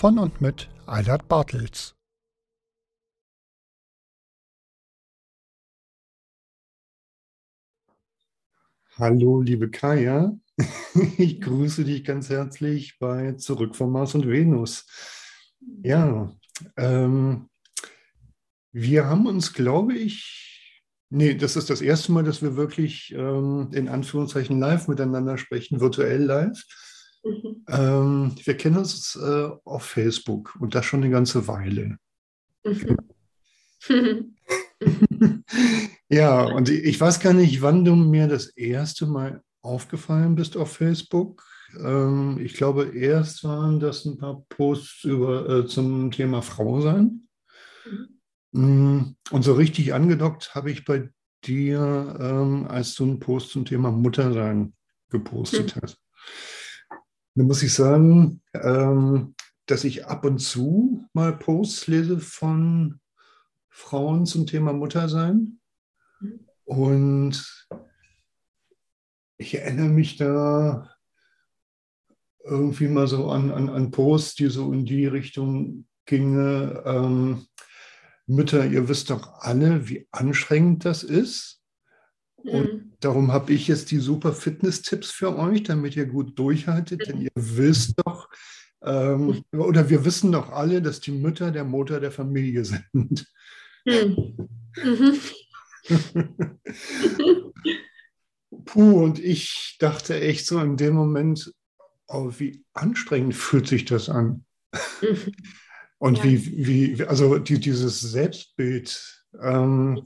Von und mit Eilert Bartels. Hallo, liebe Kaya. Ich grüße dich ganz herzlich bei Zurück von Mars und Venus. Ja, ähm, wir haben uns, glaube ich, nee, das ist das erste Mal, dass wir wirklich ähm, in Anführungszeichen live miteinander sprechen, virtuell live. Mhm. Ähm, wir kennen uns äh, auf Facebook und das schon eine ganze Weile. Mhm. Ja, und ich weiß gar nicht, wann du mir das erste Mal aufgefallen bist auf Facebook. Ähm, ich glaube, erst waren das ein paar Posts über, äh, zum Thema Frau sein. Mm, Und so richtig angedockt habe ich bei dir, ähm, als du einen Post zum Thema Muttersein gepostet hast. Da muss ich sagen, ähm, dass ich ab und zu mal Posts lese von Frauen zum Thema Muttersein. Und ich erinnere mich da irgendwie mal so an, an, an Posts, die so in die Richtung gingen. Ähm, Mütter, ihr wisst doch alle, wie anstrengend das ist. Und darum habe ich jetzt die super Fitness-Tipps für euch, damit ihr gut durchhaltet, denn ihr wisst doch, ähm, oder wir wissen doch alle, dass die Mütter der Motor der Familie sind. Mhm. Puh, und ich dachte echt so in dem Moment, oh, wie anstrengend fühlt sich das an. Mhm. Und Ja. wie, wie, also die, dieses Selbstbild, ähm,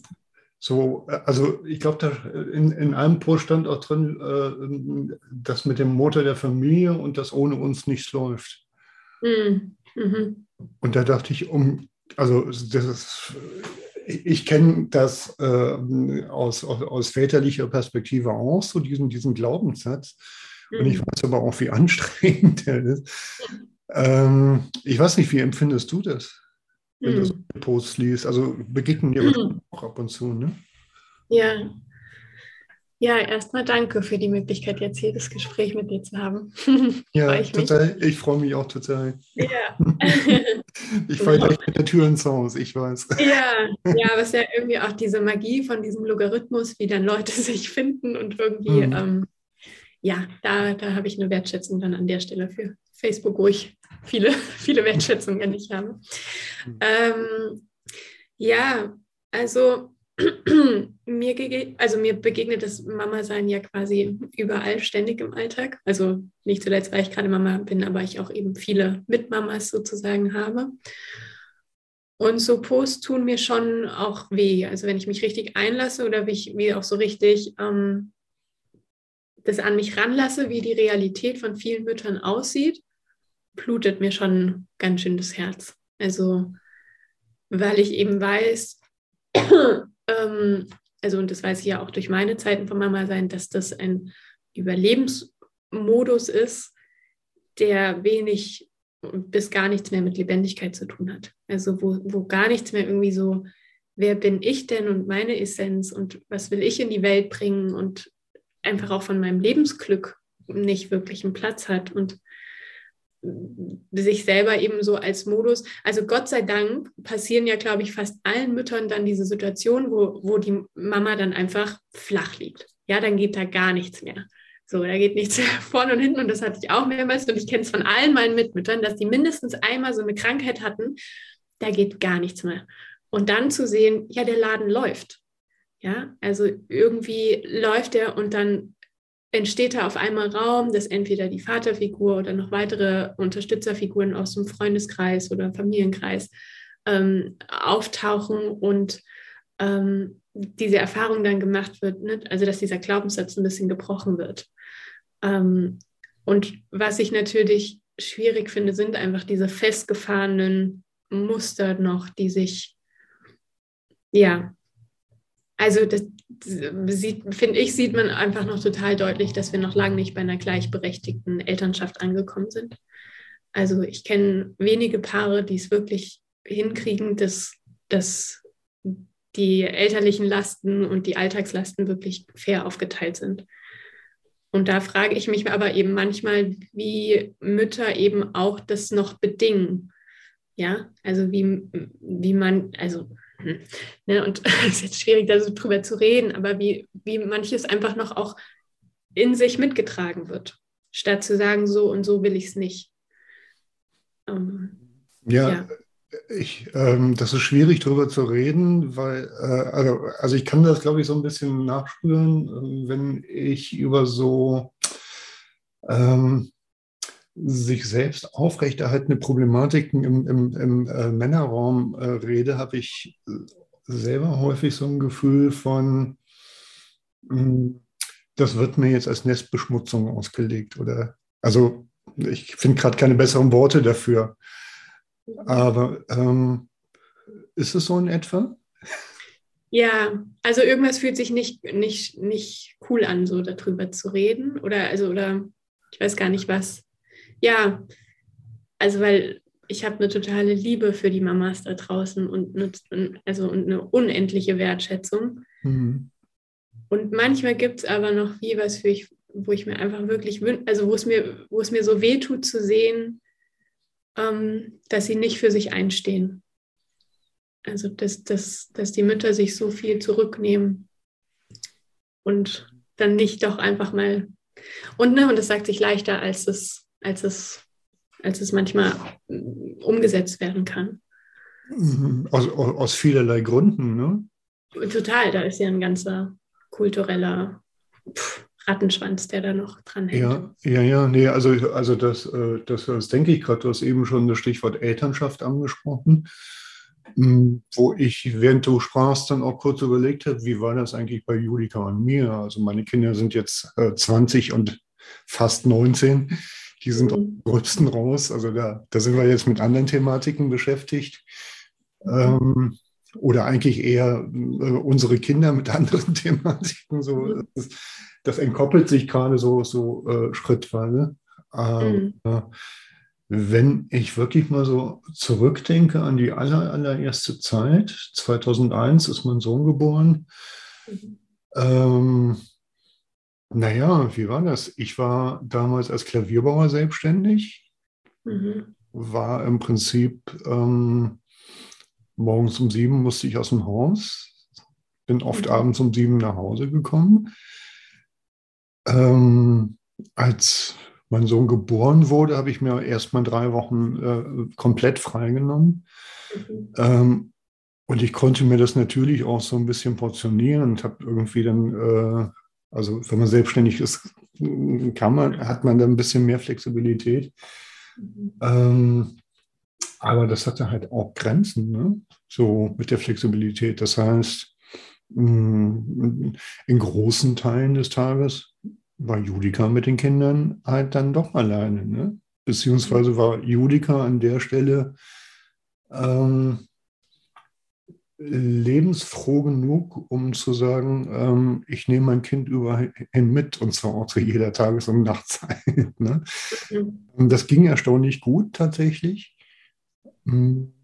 so, äh, also ich glaube, da in, in einem Post stand auch drin, äh, das mit dem Motor der Familie und das ohne uns nichts läuft. Mhm. Mhm. Und da dachte ich, um, also das ist, ich kenne das äh, aus, aus, aus väterlicher Perspektive auch, so diesen, diesen Glaubenssatz. Und ich weiß aber auch, wie anstrengend der ist. Ähm, ich weiß nicht, wie empfindest du das, wenn du so Mhm. Posts liest? Also begegnen dir Mhm. auch ab und zu, ne? Ja. Ja, erstmal danke für die Möglichkeit, jetzt hier das Gespräch mit dir zu haben. Ja, Freu ich mich. total. Ich freue mich auch total. Ja. Ich falle gleich mit der Tür ins Haus, ich weiß. Ja, ja, aber es ist ja irgendwie auch diese Magie von diesem Logarithmus, wie dann Leute sich finden und irgendwie, Mhm. ähm, ja, da, da habe ich eine Wertschätzung dann an der Stelle für Facebook, wo ich viele, viele Wertschätzungen nicht habe. Mhm. Ähm, ja, also mir, also mir begegnet das Mama-Sein ja quasi überall, ständig im Alltag. Also nicht zuletzt, weil ich gerade Mama bin, aber ich auch eben viele Mitmamas sozusagen habe. Und so Posts tun mir schon auch weh. Also wenn ich mich richtig einlasse oder wie ich wie auch so richtig ähm, das an mich ranlasse, wie die Realität von vielen Müttern aussieht, blutet mir schon ganz schön das Herz. Also weil ich eben weiß, ähm, also und das weiß ich ja auch durch meine Zeiten von Mama sein, dass das ein Überlebensmodus ist, der wenig bis gar nichts mehr mit Lebendigkeit zu tun hat. Also wo, wo gar nichts mehr irgendwie so, wer bin ich denn und meine Essenz und was will ich in die Welt bringen und einfach auch von meinem Lebensglück nicht wirklich einen Platz hat und sich selber eben so als Modus, also Gott sei Dank passieren ja, glaube ich, fast allen Müttern dann diese Situation, wo, wo die Mama dann einfach flach liegt. Ja, dann geht da gar nichts mehr. So, da geht nichts vorne und hinten und das hatte ich auch mehrmals und ich kenne es von allen meinen Mitmüttern, dass die mindestens einmal so eine Krankheit hatten, da geht gar nichts mehr. Und dann zu sehen, ja, der Laden läuft. Ja, also irgendwie läuft er und dann entsteht da auf einmal Raum, dass entweder die Vaterfigur oder noch weitere Unterstützerfiguren aus dem Freundeskreis oder Familienkreis ähm, auftauchen und ähm, diese Erfahrung dann gemacht wird, ne? also dass dieser Glaubenssatz ein bisschen gebrochen wird. Ähm, und was ich natürlich schwierig finde, sind einfach diese festgefahrenen Muster noch, die sich, ja, also das finde ich, sieht man einfach noch total deutlich, dass wir noch lange nicht bei einer gleichberechtigten Elternschaft angekommen sind. Also ich kenne wenige Paare, die es wirklich hinkriegen, dass, dass die elterlichen Lasten und die Alltagslasten wirklich fair aufgeteilt sind. Und da frage ich mich aber eben manchmal, wie Mütter eben auch das noch bedingen. Ja, also wie, wie man, also, ne, und es ist jetzt schwierig, da so drüber zu reden, aber wie, wie manches einfach noch auch in sich mitgetragen wird, statt zu sagen, so und so will ich es nicht. Ähm, ja, ja, ich, ähm, das ist schwierig darüber zu reden, weil, äh, also, also ich kann das, glaube ich, so ein bisschen nachspüren, äh, wenn ich über so ähm, sich selbst aufrechterhaltende Problematiken im, im, im äh, Männerraum äh, rede, habe ich selber häufig so ein Gefühl von, mh, hm, das wird mir jetzt als Nestbeschmutzung ausgelegt oder, also ich finde gerade keine besseren Worte dafür. Aber ähm, ist es so in etwa? Ja, also irgendwas fühlt sich nicht, nicht, nicht cool an, so darüber zu reden. Oder also, oder ich weiß gar nicht was. Ja, also weil ich habe eine totale Liebe für die Mamas da draußen und eine, also und eine unendliche Wertschätzung. Mhm. Und manchmal gibt es aber noch wie was, für ich, wo ich mir einfach wirklich wünsche, also wo es mir, wo es mir so weh tut zu sehen, ähm, dass sie nicht für sich einstehen. Also, dass, dass, dass die Mütter sich so viel zurücknehmen und dann nicht doch einfach mal. Und, ne, und das sagt sich leichter, als es, als es, als es manchmal umgesetzt werden kann. Mhm. Aus, aus vielerlei Gründen, ne? Total, da ist ja ein ganzer kultureller pff, Rattenschwanz, der da noch dran hängt. Ja, ja, ja, nee, also, also das, äh, das, das denke ich gerade, du hast eben schon das Stichwort Elternschaft angesprochen, hm, wo ich, während du sprachst, dann auch kurz überlegt habe, wie war das eigentlich bei Julika und mir? Also meine Kinder sind jetzt 20 äh, und fast 19. Die sind mhm. am gröbsten raus. Also da, da sind wir jetzt mit anderen Thematiken beschäftigt. Ähm, oder eigentlich eher äh, unsere Kinder mit anderen Thematiken. So, mhm. das, das entkoppelt sich gerade so, so äh, schrittweise. Mhm. wenn ich wirklich mal so zurückdenke an die aller, allererste Zeit, 2001 ist mein Sohn geboren. Mhm. Ähm, naja, wie war das? Ich war damals als Klavierbauer selbstständig, mhm. war im Prinzip ähm, morgens um sieben musste ich aus dem Haus, bin oft mhm. abends um sieben nach Hause gekommen ähm, als mein Sohn geboren wurde, habe ich mir erst mal drei Wochen äh, komplett freigenommen. Mhm. Ähm, und ich konnte mir das natürlich auch so ein bisschen portionieren und habe irgendwie dann, äh, also wenn man selbstständig ist, kann man, hat man dann ein bisschen mehr Flexibilität. Ähm, aber das hatte halt auch Grenzen, ne? so mit der Flexibilität. Das heißt, mm, in großen Teilen des Tages war Judika mit den Kindern halt dann doch alleine. Ne? Beziehungsweise war Judika an der Stelle ähm, lebensfroh genug, um zu sagen, ähm, ich nehme mein Kind überhin mit und zwar auch zu jeder Tages- und Nachtzeit. Ne? Mhm. Das ging erstaunlich gut tatsächlich. Mhm.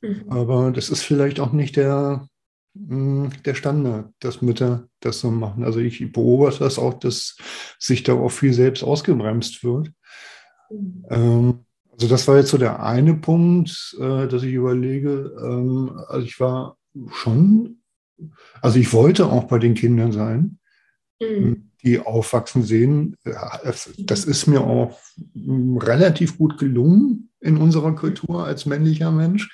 mhm. Aber das ist vielleicht auch nicht der hm, der Standard, dass Mütter das so machen. Also ich beobachte das auch, dass sich da auch viel selbst ausgebremst wird. Mhm. Ähm, also das war jetzt so der eine Punkt, äh, dass ich überlege, ähm, also ich war schon, also ich wollte auch bei den Kindern sein. Mhm. die aufwachsen sehen. Das ist mir auch relativ gut gelungen in unserer Kultur als männlicher Mensch,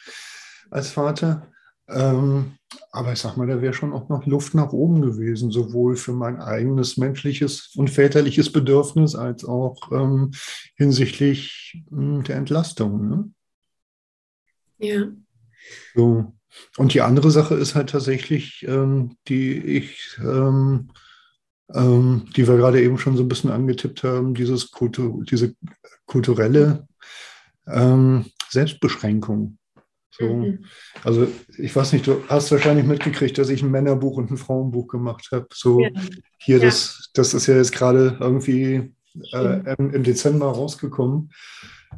als Vater. Ähm, aber ich sag mal, da wäre schon auch noch Luft nach oben gewesen, sowohl für mein eigenes menschliches und väterliches Bedürfnis als auch ähm, hinsichtlich mh, der Entlastung. Ne? Ja. So. Und die andere Sache ist halt tatsächlich, ähm, die ich, ähm, ähm, die wir gerade eben schon so ein bisschen angetippt haben, dieses Kultur, diese kulturelle ähm, Selbstbeschränkung. So. Mhm. Also ich weiß nicht, du hast wahrscheinlich mitgekriegt, dass ich ein Männerbuch und ein Frauenbuch gemacht habe. So Ja. hier, Ja. das, das ist ja jetzt gerade irgendwie äh, im, im Dezember rausgekommen.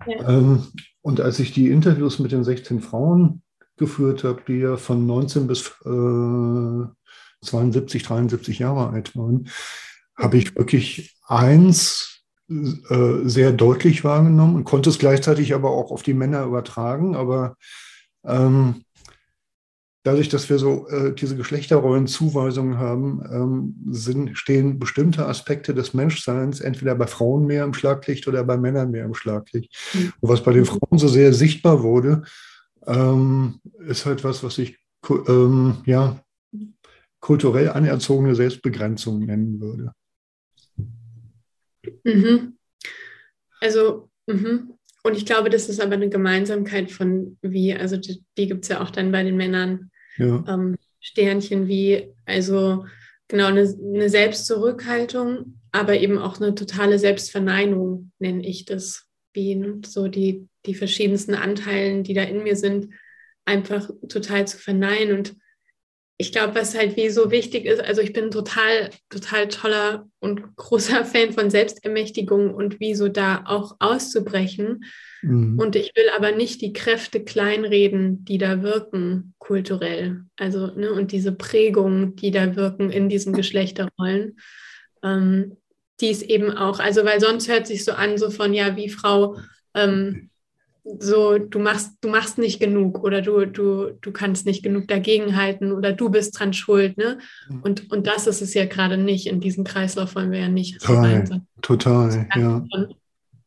Ja. Ähm, und als ich die Interviews mit den 16 Frauen geführt habe, die ja von 19 bis äh, 72, 73 Jahre alt waren, habe ich wirklich eins äh, sehr deutlich wahrgenommen und konnte es gleichzeitig aber auch auf die Männer übertragen. Aber ähm, dadurch, dass wir so äh, diese Geschlechterrollenzuweisungen haben, ähm, sind, stehen bestimmte Aspekte des Menschseins entweder bei Frauen mehr im Schlaglicht oder bei Männern mehr im Schlaglicht. Mhm. Und was bei den Frauen so sehr sichtbar wurde, ähm, ist halt was, was ich ähm, ja, kulturell anerzogene Selbstbegrenzung nennen würde. Mhm. Also, mhm. Und ich glaube, das ist aber eine Gemeinsamkeit von wie, also die, die gibt es ja auch dann bei den Männern, Ja. ähm, Sternchen wie, also genau, eine, eine Selbstzurückhaltung, aber eben auch eine totale Selbstverneinung, nenne ich das, wie ne, so die, die verschiedensten Anteilen, die da in mir sind, einfach total zu verneinen. Und ich glaube, was halt wie so wichtig ist, also ich bin total, total toller und großer Fan von Selbstermächtigung und wie so da auch auszubrechen. Mhm. Und ich will aber nicht die Kräfte kleinreden, die da wirken, kulturell. Also, ne, und diese Prägung, die da wirken in diesen Geschlechterrollen, ähm, die ist eben auch, also, weil sonst hört sich so an, so von, ja, wie Frau, ähm, so, du machst, du machst nicht genug oder du, du, du kannst nicht genug dagegenhalten oder du bist dran schuld, ne? Mhm. Und, und das ist es ja gerade nicht. In diesen Kreislauf wollen wir ja nicht rein, Total, total, ja. von,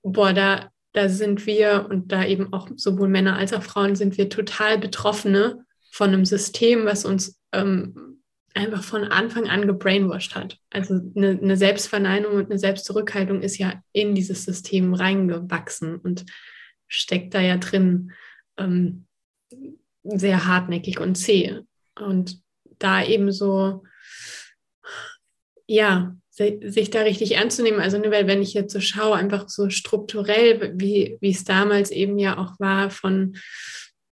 boah, da, da sind wir und da eben auch sowohl Männer als auch Frauen sind wir total Betroffene von einem System, was uns ähm, einfach von Anfang an gebrainwashed hat. Also eine, eine Selbstverneinung und eine Selbstzurückhaltung ist ja in dieses System reingewachsen und steckt da ja drin ähm, sehr hartnäckig und zäh. Und da eben so, ja, si- sich da richtig ernst zu nehmen. Also, ne, weil wenn ich jetzt so schaue, einfach so strukturell, wie, wie es damals eben ja auch war von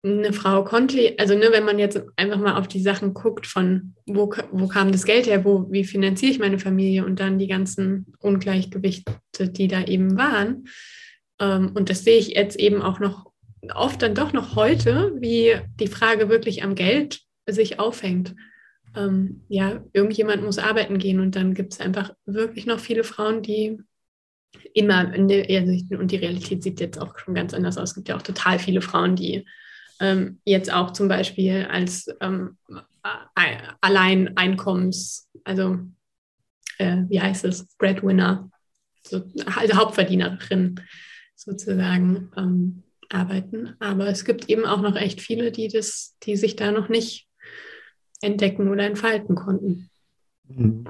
eine Frau konnte, also ne, wenn man jetzt einfach mal auf die Sachen guckt, von wo, wo kam das Geld her, wo, wie finanziere ich meine Familie und dann die ganzen Ungleichgewichte, die da eben waren. Ähm, und das sehe ich jetzt eben auch noch oft dann doch noch heute, wie die Frage wirklich am Geld sich aufhängt. Ähm, ja, irgendjemand muss arbeiten gehen und dann gibt es einfach wirklich noch viele Frauen, die immer, in der, also und die Realität sieht jetzt auch schon ganz anders aus. Es gibt ja auch total viele Frauen, die ähm, jetzt auch zum Beispiel als ähm, a- Alleineinkommens, also äh, wie heißt es, Breadwinner, so, also Hauptverdienerin sozusagen ähm, arbeiten. Aber es gibt eben auch noch echt viele, die das, die sich da noch nicht entdecken oder entfalten konnten. Mhm.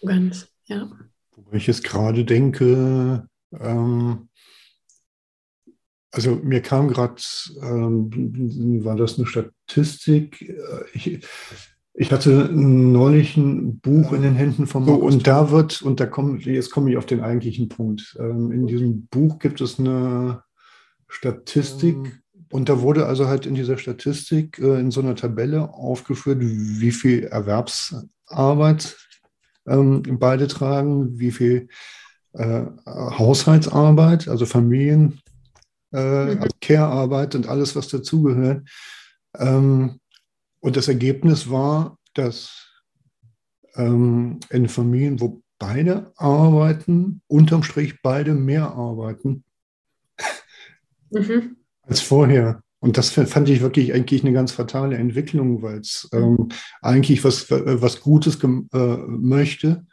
So ganz, ja. Wobei ich jetzt gerade denke, ähm, also mir kam gerade, ähm, war das eine Statistik? Äh, Ich, ich hatte neulich ein Buch in den Händen von so, und da wird, und da kommt, jetzt komme ich auf den eigentlichen Punkt. Ähm, in diesem Buch gibt es eine Statistik, und da wurde also halt in dieser Statistik äh, in so einer Tabelle aufgeführt, wie viel Erwerbsarbeit ähm, beide tragen, wie viel äh, Haushaltsarbeit, also Familien, äh, Mhm. Care-Arbeit und alles, was dazugehört. Ähm, und das Ergebnis war, dass ähm, in Familien, wo beide arbeiten, unterm Strich beide mehr arbeiten Mhm. als vorher. Und das fand ich wirklich eigentlich eine ganz fatale Entwicklung, weil es ähm, eigentlich was, was Gutes äh, möchte,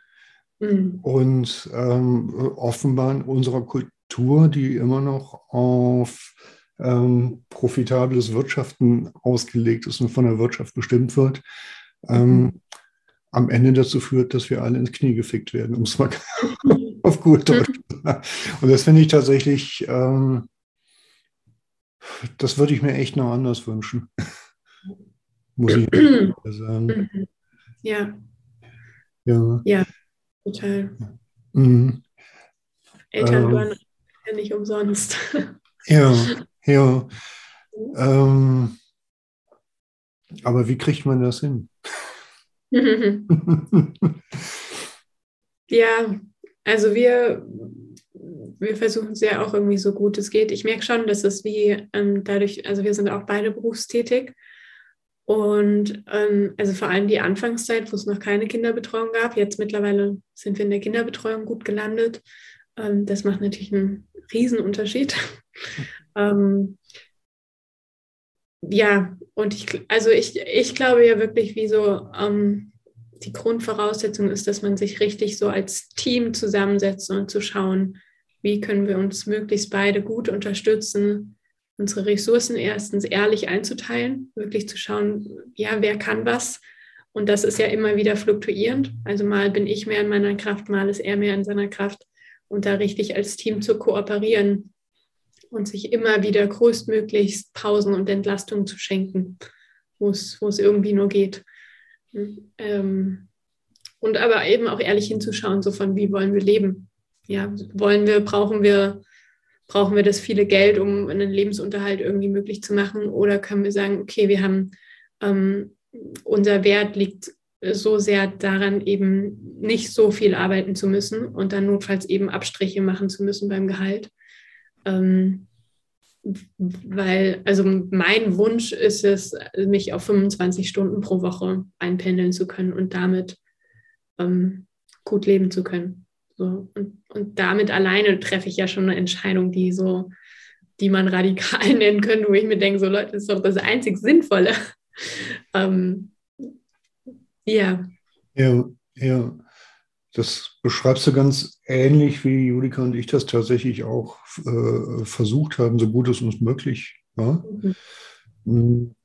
Mhm. Und ähm, offenbar in unserer Kultur, die immer noch auf ähm, profitables Wirtschaften ausgelegt ist und von der Wirtschaft bestimmt wird, ähm, mhm. am Ende dazu führt, dass wir alle ins Knie gefickt werden, um es mal auf gut Deutsch zu sagen. Und das finde ich tatsächlich, ähm, das würde ich mir echt noch anders wünschen. Muss ich sagen. Mhm. Ja. Ja. Ja, total. Mhm. Eltern ähm, waren ja nicht umsonst. Ja, ja. Ähm, aber wie kriegt man das hin? ja, also wir, wir versuchen es ja auch irgendwie so gut es geht. Ich merke schon, dass es wie ähm, dadurch, also wir sind auch beide berufstätig. Und ähm, also vor allem die Anfangszeit, wo es noch keine Kinderbetreuung gab. Jetzt mittlerweile sind wir in der Kinderbetreuung gut gelandet. Ähm, das macht natürlich einen Riesenunterschied. Ähm, ja, und ich, also ich, ich glaube ja wirklich, wie so ähm, die Grundvoraussetzung ist, dass man sich richtig so als Team zusammensetzt und zu schauen, wie können wir uns möglichst beide gut unterstützen, unsere Ressourcen erstens ehrlich einzuteilen, wirklich zu schauen, ja, wer kann was. Und das ist ja immer wieder fluktuierend. Also mal bin ich mehr in meiner Kraft, mal ist er mehr in seiner Kraft. Und da richtig als Team zu kooperieren und sich immer wieder größtmöglichst Pausen und Entlastungen zu schenken, wo es irgendwie nur geht. Ähm, und aber eben auch ehrlich hinzuschauen, so von wie wollen wir leben? Ja, wollen wir, brauchen wir, brauchen wir das viele Geld, um einen Lebensunterhalt irgendwie möglich zu machen? Oder können wir sagen, okay, wir haben ähm, unser Wert liegt so sehr daran, eben nicht so viel arbeiten zu müssen und dann notfalls eben Abstriche machen zu müssen beim Gehalt. Ähm, weil, also mein Wunsch ist es, mich auf 25 Stunden pro Woche einpendeln zu können und damit ähm, gut leben zu können. So, und, und damit alleine treffe ich ja schon eine Entscheidung, die so, die man radikal nennen könnte, wo ich mir denke, so Leute, das ist doch das einzig Sinnvolle. ähm, ja. Ja, ja. Das beschreibst du ganz ähnlich, wie Julika und ich das tatsächlich auch äh, versucht haben, so gut es uns möglich war. Mhm.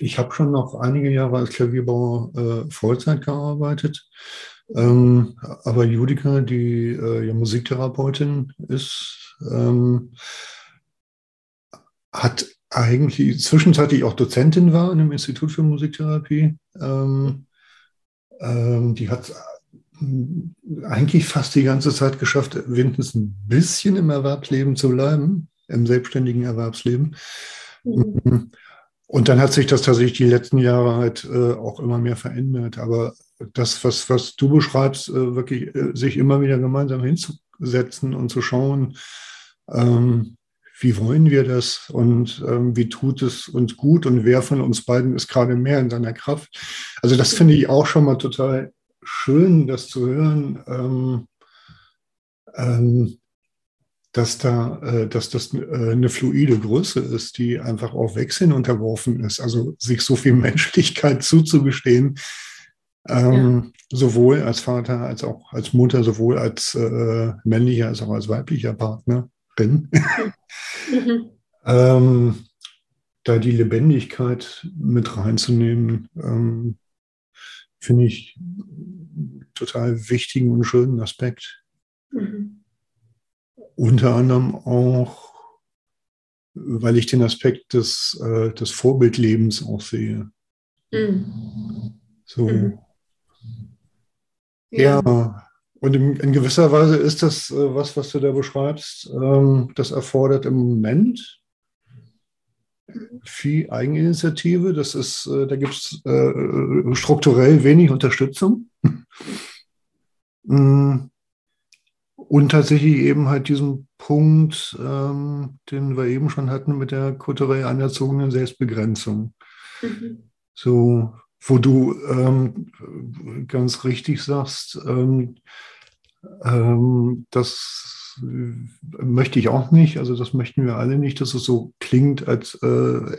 Ich habe schon noch einige Jahre als Klavierbauer äh, Vollzeit gearbeitet. Ähm, aber Judika, die äh, ja Musiktherapeutin ist, ähm, hat eigentlich zwischenzeitlich auch Dozentin war in einem Institut für Musiktherapie. Ähm, ähm die hat eigentlich fast die ganze Zeit geschafft, wenigstens ein bisschen im Erwerbsleben zu bleiben, im selbstständigen Erwerbsleben. Mhm. Und dann hat sich das tatsächlich die letzten Jahre halt äh, auch immer mehr verändert. Aber das, was, was du beschreibst, äh, wirklich äh, sich immer wieder gemeinsam hinzusetzen und zu schauen, ähm, wie wollen wir das und ähm, wie tut es uns gut und wer von uns beiden ist gerade mehr in seiner Kraft. Also das finde ich auch schon mal total schön, das zu hören, ähm, ähm, dass, da, äh, dass das äh, eine fluide Größe ist, die einfach auch Wechseln unterworfen ist. Also sich so viel Menschlichkeit zuzugestehen, ähm, ja. sowohl als Vater als auch als Mutter, sowohl als äh, männlicher als auch als weiblicher Partnerin. Mhm. ähm, da die Lebendigkeit mit reinzunehmen, ähm, finde ich total wichtigen und schönen Aspekt. Mhm. Unter anderem auch, weil ich den Aspekt des, äh, des Vorbildlebens auch sehe. Mhm. So. Mhm. Ja. ja. Und in, gewisser Weise ist das äh, was, was du da beschreibst, ähm, das erfordert im Moment viel Eigeninitiative. Das ist, äh, da gibt es äh, strukturell wenig Unterstützung. Mm. Und tatsächlich eben halt diesen Punkt, ähm, den wir eben schon hatten mit der kulturell anerzogenen Selbstbegrenzung. Mhm. So, wo du ähm, ganz richtig sagst, ähm, ähm, das möchte ich auch nicht. Also das möchten wir alle nicht, dass es so klingt, als, äh,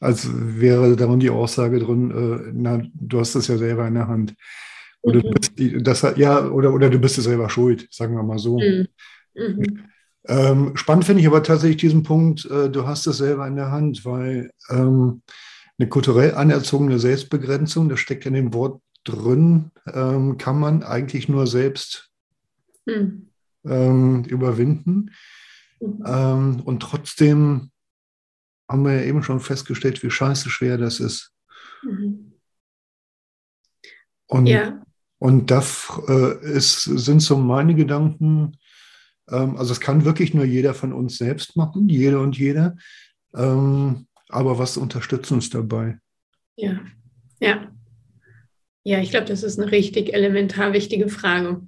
als wäre darin die Aussage drin, äh, na, du hast das ja selber in der Hand. Oder, du bist das, ja, oder, oder du bist es selber schuld, sagen wir mal so. Mhm. Mhm. Ähm, spannend finde ich aber tatsächlich diesen Punkt, äh, du hast es selber in der Hand, weil ähm, eine kulturell anerzogene Selbstbegrenzung, das steckt in dem Wort drin, ähm, kann man eigentlich nur selbst Mhm. Ähm, überwinden. Mhm. Ähm, und trotzdem haben wir ja eben schon festgestellt, wie scheiße schwer das ist. Mhm. Und, Ja. und das äh, ist, sind so meine Gedanken. Ähm, also es kann wirklich nur jeder von uns selbst machen, jede und jeder. Ähm, aber was unterstützt uns dabei? Ja, ja. Ja, ich glaube, das ist eine richtig elementar wichtige Frage.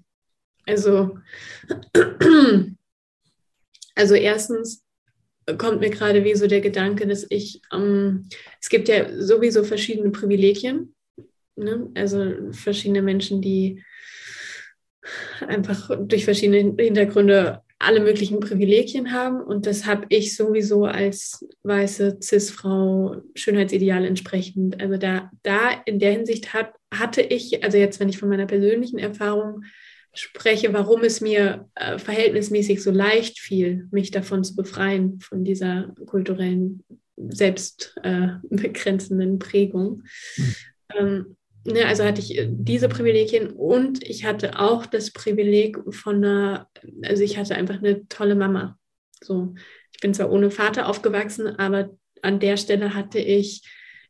Also, also erstens kommt mir gerade wie so der Gedanke, dass ich, ähm, es gibt ja sowieso verschiedene Privilegien, ne? also verschiedene Menschen, die einfach durch verschiedene Hintergründe alle möglichen Privilegien haben. Und das habe ich sowieso als weiße Cis-Frau Schönheitsideal entsprechend. Also da, da in der Hinsicht hat, hatte ich, also jetzt, wenn ich von meiner persönlichen Erfahrung spreche, warum es mir äh, verhältnismäßig so leicht fiel, mich davon zu befreien, von dieser kulturellen, selbstbegrenzenden Prägung. Mhm. Ähm, ne, also hatte ich diese Privilegien und ich hatte auch das Privileg von einer, also ich hatte einfach eine tolle Mama. So, ich bin zwar ohne Vater aufgewachsen, aber an der Stelle hatte ich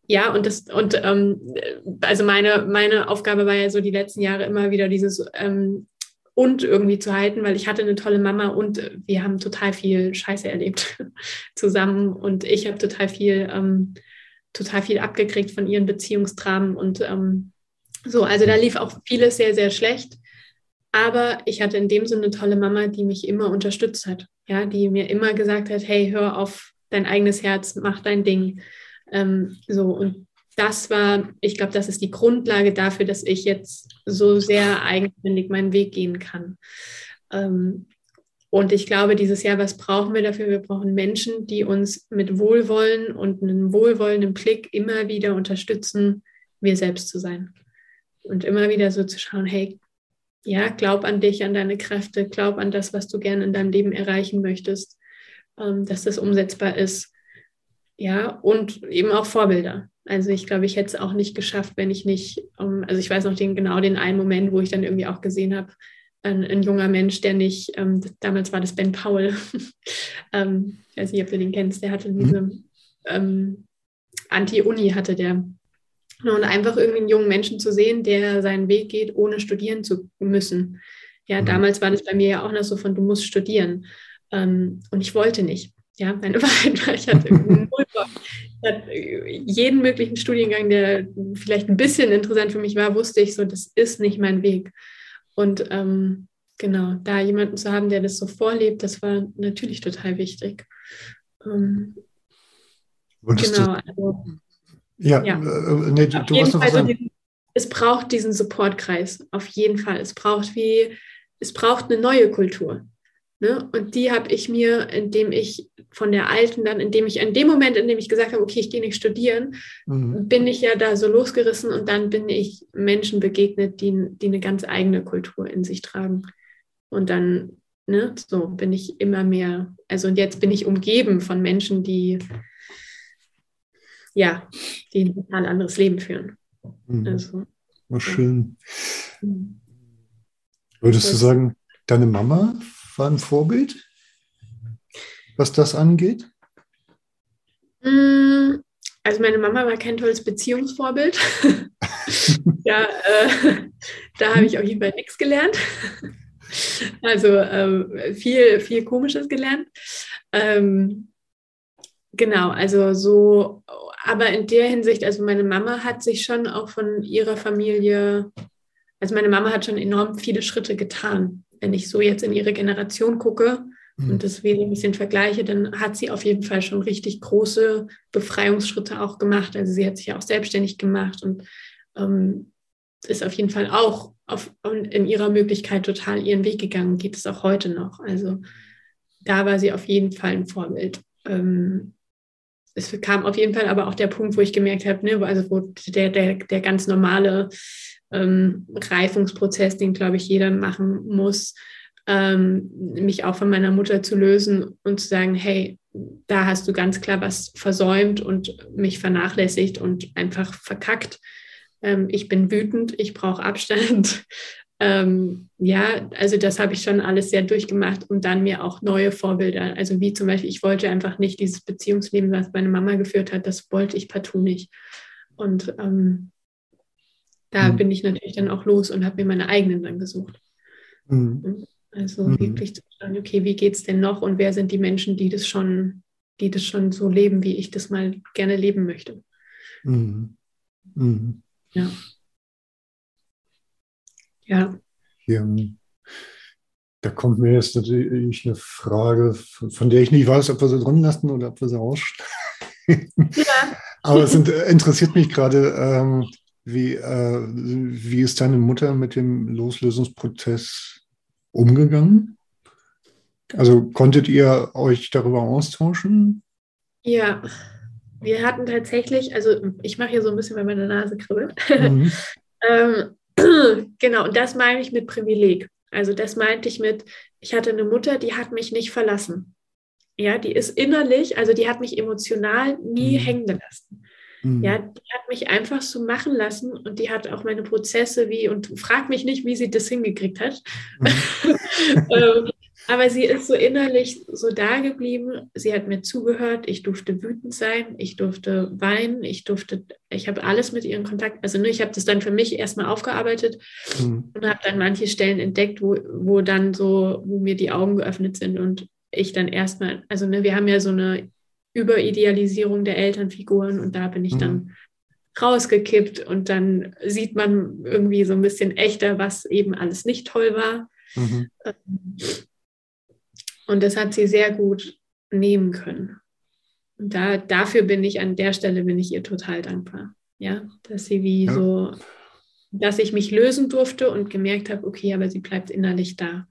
ja, und das, und ähm, also meine, meine Aufgabe war ja so die letzten Jahre immer wieder dieses ähm, und irgendwie zu halten, weil ich hatte eine tolle Mama und wir haben total viel Scheiße erlebt zusammen und ich habe total viel, ähm, total viel abgekriegt von ihren Beziehungsdramen und ähm, so, also da lief auch vieles sehr, sehr schlecht. Aber ich hatte in dem Sinne eine tolle Mama, die mich immer unterstützt hat, ja, die mir immer gesagt hat, hey, hör auf dein eigenes Herz, mach dein Ding. Ähm, so, und das war, ich glaube, das ist die Grundlage dafür, dass ich jetzt so sehr eigenständig meinen Weg gehen kann. Ähm, und ich glaube, dieses Jahr, was brauchen wir dafür? Wir brauchen Menschen, die uns mit Wohlwollen und einem wohlwollenden Blick immer wieder unterstützen, wir selbst zu sein. Und immer wieder so zu schauen, hey, ja, glaub an dich, an deine Kräfte, glaub an das, was du gerne in deinem Leben erreichen möchtest, ähm, dass das umsetzbar ist ja, und eben auch Vorbilder. Also ich glaube, ich hätte es auch nicht geschafft, wenn ich nicht, um, ähm, also ich weiß noch den, genau den einen Moment, wo ich dann irgendwie auch gesehen habe, ein, ein junger Mensch, der nicht, ähm, damals war das Ben Powell, ähm, ich weiß nicht, ob du den kennst, der hatte Mhm. diese ähm, Anti-Uni hatte der. Und einfach irgendwie einen jungen Menschen zu sehen, der seinen Weg geht, ohne studieren zu müssen. Ja, Mhm. damals war das bei mir ja auch noch so von, du musst studieren. Ähm, und ich wollte nicht. Ja, meine Wahrheit war, ich hatte hatte jeden möglichen Studiengang, der vielleicht ein bisschen interessant für mich war, wusste ich so, das ist nicht mein Weg. Und ähm, genau, da jemanden zu haben, der das so vorlebt, das war natürlich total wichtig. Ähm, genau, also ja, Ja. Äh, nee, du, auf du jeden warst noch Fall was sagen. es braucht diesen Supportkreis, auf jeden Fall. Es braucht wie, es braucht eine neue Kultur. Ne? Und die habe ich mir, indem ich von der alten dann, indem ich in dem Moment, in dem ich gesagt habe, okay, ich gehe nicht studieren, Mhm. bin ich ja da so losgerissen und dann bin ich Menschen begegnet, die, die eine ganz eigene Kultur in sich tragen. Und dann, ne, so bin ich immer mehr, also und jetzt bin ich umgeben von Menschen, die ja, die ein total anderes Leben führen. Mhm. Also, Oh, schön. mhm. Würdest du sagen, deine Mama war ein Vorbild, was das angeht? Mm, Also meine Mama war kein tolles Beziehungsvorbild. ja, äh, da habe ich auf jeden Fall nichts gelernt. Also ähm, viel, viel Komisches gelernt. Ähm, genau, also so, aber in der Hinsicht, also meine Mama hat sich schon auch von ihrer Familie, also meine Mama hat schon enorm viele Schritte getan. Wenn ich so jetzt in ihre Generation gucke, Mhm. und das ein bisschen vergleiche, dann hat sie auf jeden Fall schon richtig große Befreiungsschritte auch gemacht. Also sie hat sich ja auch selbstständig gemacht und ähm, ist auf jeden Fall auch auf, in ihrer Möglichkeit total ihren Weg gegangen, geht es auch heute noch. Also da war sie auf jeden Fall ein Vorbild. Ähm, es kam auf jeden Fall aber auch der Punkt, wo ich gemerkt habe, ne, also wo der, der, der ganz normale ähm, Reifungsprozess, den, glaube ich, jeder machen muss, ähm, mich auch von meiner Mutter zu lösen und zu sagen, hey, da hast du ganz klar was versäumt und mich vernachlässigt und einfach verkackt. Ähm, ich bin wütend, ich brauche Abstand. Ähm, ja, also das habe ich schon alles sehr durchgemacht und dann mir auch neue Vorbilder. Also wie zum Beispiel, ich wollte einfach nicht dieses Beziehungsleben, was meine Mama geführt hat, das wollte ich partout nicht. Und ähm, da mhm. bin ich natürlich dann auch los und habe mir meine eigenen dann gesucht. Mhm. Also mhm. wirklich zu sagen, okay, wie geht es denn noch und wer sind die Menschen, die das schon, die das schon so leben, wie ich das mal gerne leben möchte. Mhm. Mhm. Ja. Ja. ja. Da kommt mir jetzt natürlich eine Frage, von der ich nicht weiß, ob wir sie drin lassen oder ob wir sie rausschneiden. Ja. Aber es interessiert mich gerade, ähm, wie, äh, wie ist deine Mutter mit dem Loslösungsprozess umgegangen? Also konntet ihr euch darüber austauschen? Ja, wir hatten tatsächlich, also ich mache hier so ein bisschen, weil meine Nase kribbelt. Mhm. ähm, genau, und das meine ich mit Privileg. Also das meinte ich mit, ich hatte eine Mutter, die hat mich nicht verlassen. Ja, die ist innerlich, also die hat mich emotional nie mhm. hängen gelassen. Mhm. Ja, die hat mich einfach so machen lassen und die hat auch meine Prozesse wie, und frag mich nicht, wie sie das hingekriegt hat. Mhm. ähm, aber sie ist so innerlich so da geblieben. Sie hat mir zugehört. Ich durfte wütend sein. Ich durfte weinen. Ich durfte, ich habe alles mit ihr in Kontakt. Also nur, ich habe das dann für mich erstmal aufgearbeitet mhm. und habe dann manche Stellen entdeckt, wo, wo dann so, wo mir die Augen geöffnet sind und ich dann erstmal, also ne, wir haben ja so eine Überidealisierung der Elternfiguren und da bin ich mhm. dann rausgekippt und dann sieht man irgendwie so ein bisschen echter, was eben alles nicht toll war. Mhm. Ähm, und das hat sie sehr gut nehmen können. Und da, dafür bin ich an der Stelle bin ich ihr total dankbar. Ja, dass sie wie ja. so, dass ich mich lösen durfte und gemerkt habe, okay, aber sie bleibt innerlich da.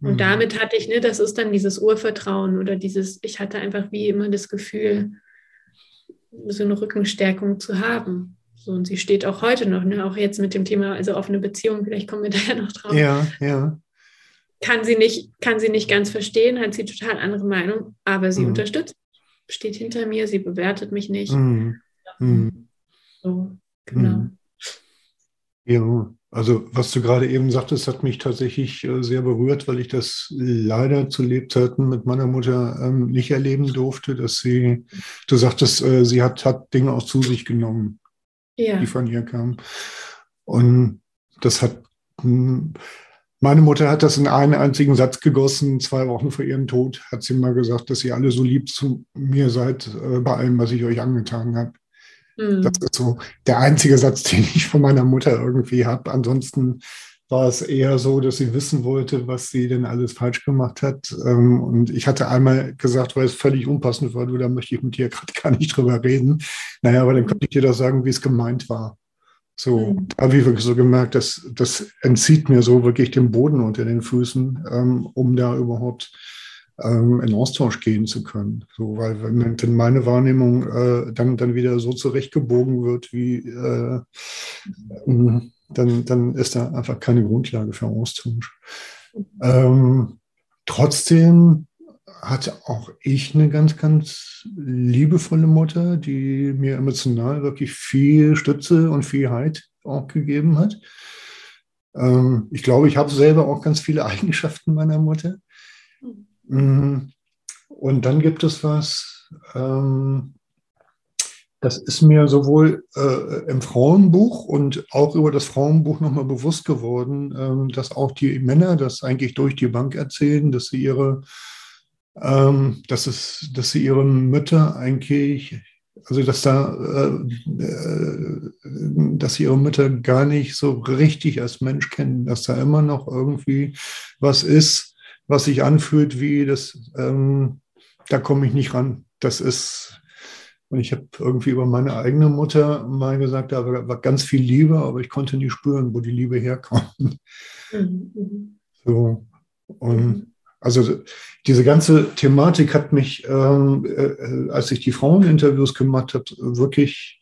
Und mhm. damit hatte ich, ne, das ist dann dieses Urvertrauen oder dieses, ich hatte einfach wie immer das Gefühl, so eine Rückenstärkung zu haben. So, und sie steht auch heute noch, ne, auch jetzt mit dem Thema, also offene Beziehung, vielleicht kommen wir da ja noch drauf. Ja, ja. Kann sie nicht, kann sie nicht ganz verstehen, hat sie total andere Meinung, aber sie mhm. unterstützt, steht hinter mir, sie bewertet mich nicht. Mhm. mhm. So, genau. Mhm. Ja, also was du gerade eben sagtest, hat mich tatsächlich äh, sehr berührt, weil ich das leider zu Lebzeiten mit meiner Mutter ähm, nicht erleben durfte, dass sie, du sagtest, äh, sie hat, hat Dinge auch zu sich genommen, ja. die von ihr kamen. Und das hat, hm, meine Mutter hat das in einen einzigen Satz gegossen, zwei Wochen vor ihrem Tod hat sie mal gesagt, dass ihr alle so lieb zu mir seid äh, bei allem, was ich euch angetan habe. Mhm. Das ist so der einzige Satz, den ich von meiner Mutter irgendwie habe. Ansonsten war es eher so, dass sie wissen wollte, was sie denn alles falsch gemacht hat. Ähm, und ich hatte einmal gesagt, weil es völlig unpassend war, du, da möchte ich mit dir gerade gar nicht drüber reden. Naja, aber dann mhm. könnte ich dir doch sagen, wie es gemeint war. So, mhm. da habe ich wirklich so gemerkt, dass das entzieht mir so wirklich den Boden unter den Füßen, ähm, um da überhaupt ähm, in Austausch gehen zu können. So, weil wenn, wenn meine Wahrnehmung äh, dann, dann wieder so zurechtgebogen wird, wie äh, ähm, dann, dann ist da einfach keine Grundlage für Austausch. Ähm, trotzdem hatte auch ich eine ganz, ganz liebevolle Mutter, die mir emotional wirklich viel Stütze und viel Halt auch gegeben hat. Ähm, ich glaube, ich habe selber auch ganz viele Eigenschaften meiner Mutter. Mhm. Und dann gibt es was, ähm, das ist mir sowohl äh, im Frauenbuch und auch über das Frauenbuch nochmal bewusst geworden, ähm, dass auch die Männer das eigentlich durch die Bank erzählen, dass sie ihre, ähm, dass es, dass sie ihre Mütter eigentlich, also dass da, äh, äh, dass sie ihre Mütter gar nicht so richtig als Mensch kennen, dass da immer noch irgendwie was ist, was sich anfühlt wie das, ähm, da komme ich nicht ran. Das ist, und ich habe irgendwie über meine eigene Mutter mal gesagt, da war, ganz viel Liebe, aber ich konnte nie spüren, wo die Liebe herkommt. Mhm. So. Und also diese ganze Thematik hat mich, ähm, äh, als ich die Fraueninterviews gemacht habe, wirklich.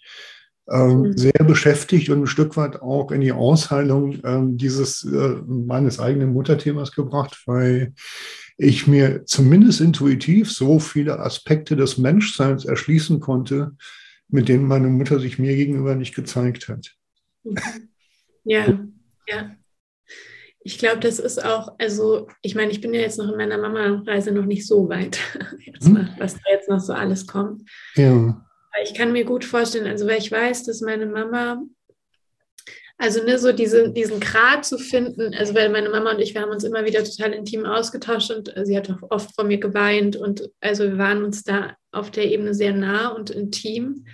Sehr beschäftigt und ein Stück weit auch in die Ausheilung ähm, dieses äh, meines eigenen Mutterthemas gebracht, weil ich mir zumindest intuitiv so viele Aspekte des Menschseins erschließen konnte, mit denen meine Mutter sich mir gegenüber nicht gezeigt hat. Ja, ja. Ich glaube, das ist auch, also ich meine, ich bin ja jetzt noch in meiner Mama-Reise noch nicht so weit, jetzt Hm. mal, was da jetzt noch so alles kommt. Ja. Ich kann mir gut vorstellen, also weil ich weiß, dass meine Mama, also ne, so diese, diesen Grad zu finden, also weil meine Mama und ich, wir haben uns immer wieder total intim ausgetauscht und äh, sie hat auch oft vor mir geweint und also wir waren uns da auf der Ebene sehr nah und intim.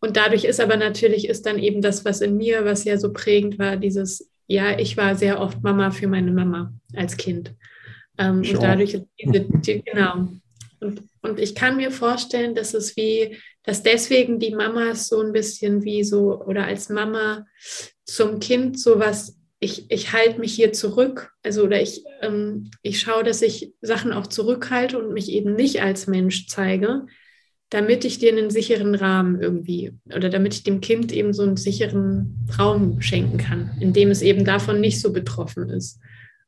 Und dadurch ist aber natürlich ist dann eben das, was in mir, was ja so prägend war, dieses, ja, ich war sehr oft Mama für meine Mama als Kind. Ähm, und dadurch ist diese, die, genau. Und, und ich kann mir vorstellen, dass es wie, dass deswegen die Mamas so ein bisschen wie so oder als Mama zum Kind sowas, ich, ich halte mich hier zurück, also oder ich, ähm, ich schaue, dass ich Sachen auch zurückhalte und mich eben nicht als Mensch zeige, damit ich dir einen sicheren Rahmen irgendwie oder damit ich dem Kind eben so einen sicheren Raum schenken kann, in dem es eben davon nicht so betroffen ist.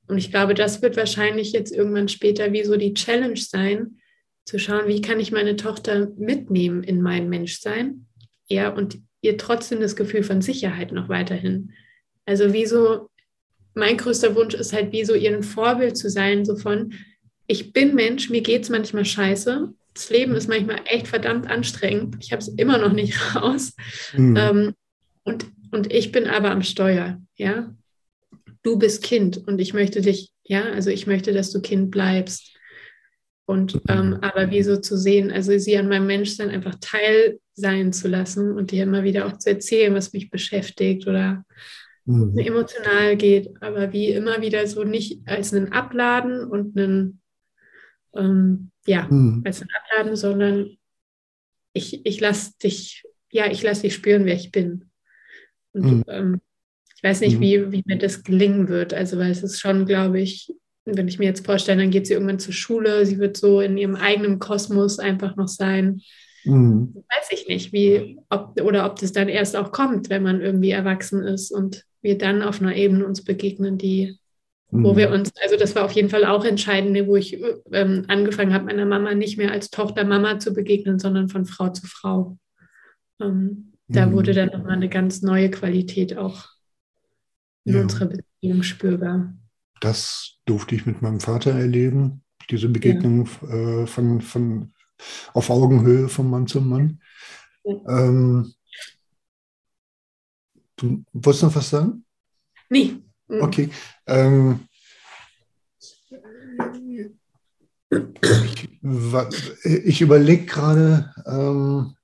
Und ich glaube, das wird wahrscheinlich jetzt irgendwann später wie so die Challenge sein, zu schauen, wie kann ich meine Tochter mitnehmen in mein Menschsein, ja, und ihr trotzdem das Gefühl von Sicherheit noch weiterhin. Also wie so, mein größter Wunsch ist halt wie so ihren Vorbild zu sein, so von, ich bin Mensch, mir geht es manchmal scheiße, das Leben ist manchmal echt verdammt anstrengend, ich habe es immer noch nicht raus, Mhm. ähm, und, und ich bin aber am Steuer, ja. Du bist Kind und ich möchte dich, ja, also ich möchte, dass du Kind bleibst. Und ähm, aber wie so zu sehen, also sie an meinem Menschsein einfach Teil sein zu lassen und dir immer wieder auch zu erzählen, was mich beschäftigt oder Mhm. mir emotional geht, aber wie immer wieder so nicht als einen Abladen und einen, ähm, ja, Mhm. als ein Abladen, sondern ich, ich lasse dich, ja, ich lasse dich spüren, wer ich bin. Und Mhm. ähm, ich weiß nicht, Mhm. wie, wie mir das gelingen wird. Also, weil es ist schon, glaube ich, wenn ich mir jetzt vorstelle, dann geht sie irgendwann zur Schule, sie wird so in ihrem eigenen Kosmos einfach noch sein. Mhm. Weiß ich nicht, wie, ob, oder ob das dann erst auch kommt, wenn man irgendwie erwachsen ist und wir dann auf einer Ebene uns begegnen, die wo Mhm. wir uns, also das war auf jeden Fall auch entscheidend, wo ich ähm, angefangen habe, meiner Mama nicht mehr als Tochter Mama zu begegnen, sondern von Frau zu Frau. Ähm, da Mhm. wurde dann nochmal eine ganz neue Qualität auch in Ja. unserer Beziehung spürbar. Das durfte ich mit meinem Vater erleben, diese Begegnung äh, von, von auf Augenhöhe von Mann zu Mann. Ja. Ähm, du wolltest noch was sagen? Nee. Mhm. Okay. Ähm, ich ich überlege gerade, ähm,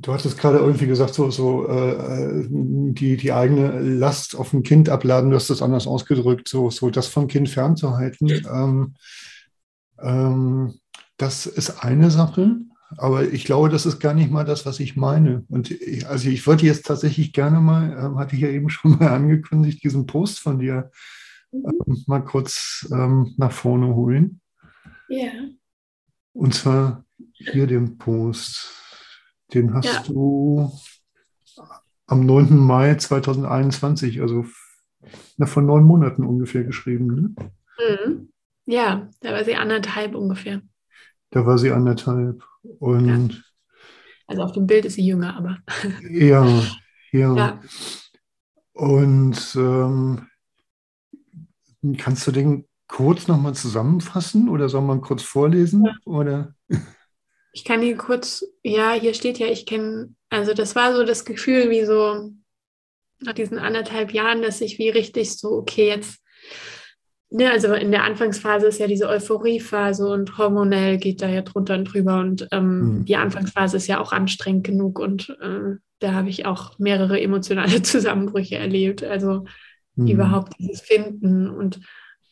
du hattest gerade irgendwie gesagt, so, so äh, die, die eigene Last auf ein Kind abladen, du hast das anders ausgedrückt, so, so das vom Kind fernzuhalten. Ähm, ähm, das ist eine Sache. Aber ich glaube, das ist gar nicht mal das, was ich meine. Und ich, also ich wollte jetzt tatsächlich gerne mal, ähm, hatte ich ja eben schon mal angekündigt, diesen Post von dir ähm, mal kurz ähm, nach vorne holen. Ja. Und zwar hier den Post. Den hast Ja. du am 9. Mai 2021, also vor neun Monaten ungefähr geschrieben. Ne? Mhm. Ja, da war sie anderthalb ungefähr. Da war sie anderthalb. Und Also auf dem Bild ist sie jünger, aber ja, ja. ja. Und ähm, kannst du den kurz nochmal zusammenfassen oder soll man kurz vorlesen? Oder? Ich kann hier kurz, ja, hier steht ja, ich kenne, also das war so das Gefühl, wie so nach diesen anderthalb Jahren, dass ich wie richtig so, okay, jetzt, ne, also in der Anfangsphase ist ja diese Euphoriephase und hormonell geht da ja drunter und drüber und ähm, Mhm. die Anfangsphase ist ja auch anstrengend genug und äh, da habe ich auch mehrere emotionale Zusammenbrüche erlebt, also Hm. überhaupt dieses Finden. Und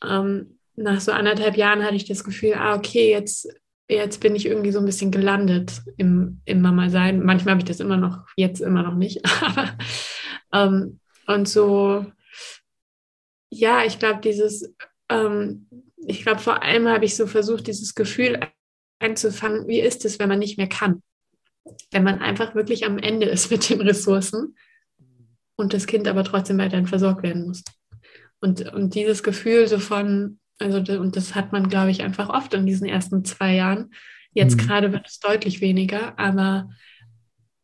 ähm, nach so anderthalb Jahren hatte ich das Gefühl, ah, okay, jetzt, jetzt bin ich irgendwie so ein bisschen gelandet im, im Mama-Sein. Manchmal habe ich das immer noch, jetzt immer noch nicht. Ähm, und so, ja, ich glaube, dieses, ähm, ich glaube, vor allem habe ich so versucht, dieses Gefühl einzufangen, wie ist es, wenn man nicht mehr kann? Wenn man einfach wirklich am Ende ist mit den Ressourcen und das Kind aber trotzdem weiterhin versorgt werden muss. Und, und dieses Gefühl so von, also und das hat man, glaube ich, einfach oft in diesen ersten zwei Jahren. Jetzt mhm. gerade wird es deutlich weniger, aber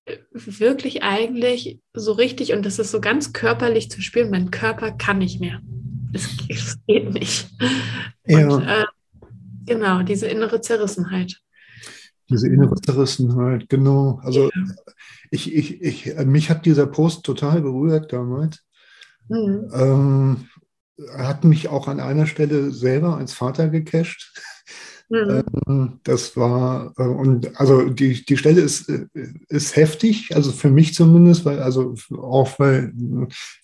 äh, wirklich eigentlich so richtig, und das ist so ganz körperlich zu spüren, mein Körper kann nicht mehr. Es, es geht nicht. Ja. Und, äh, genau, diese innere Zerrissenheit. Diese innere Zerrissenheit, genau. Also ja. ich, ich, ich, mich hat dieser Post total berührt damals. Mhm. Ähm, hat mich auch an einer Stelle selber als Vater gecasht. Mhm. Ähm, das war, äh, und also die, die Stelle ist, äh, ist heftig, also für mich zumindest, weil, also auch weil,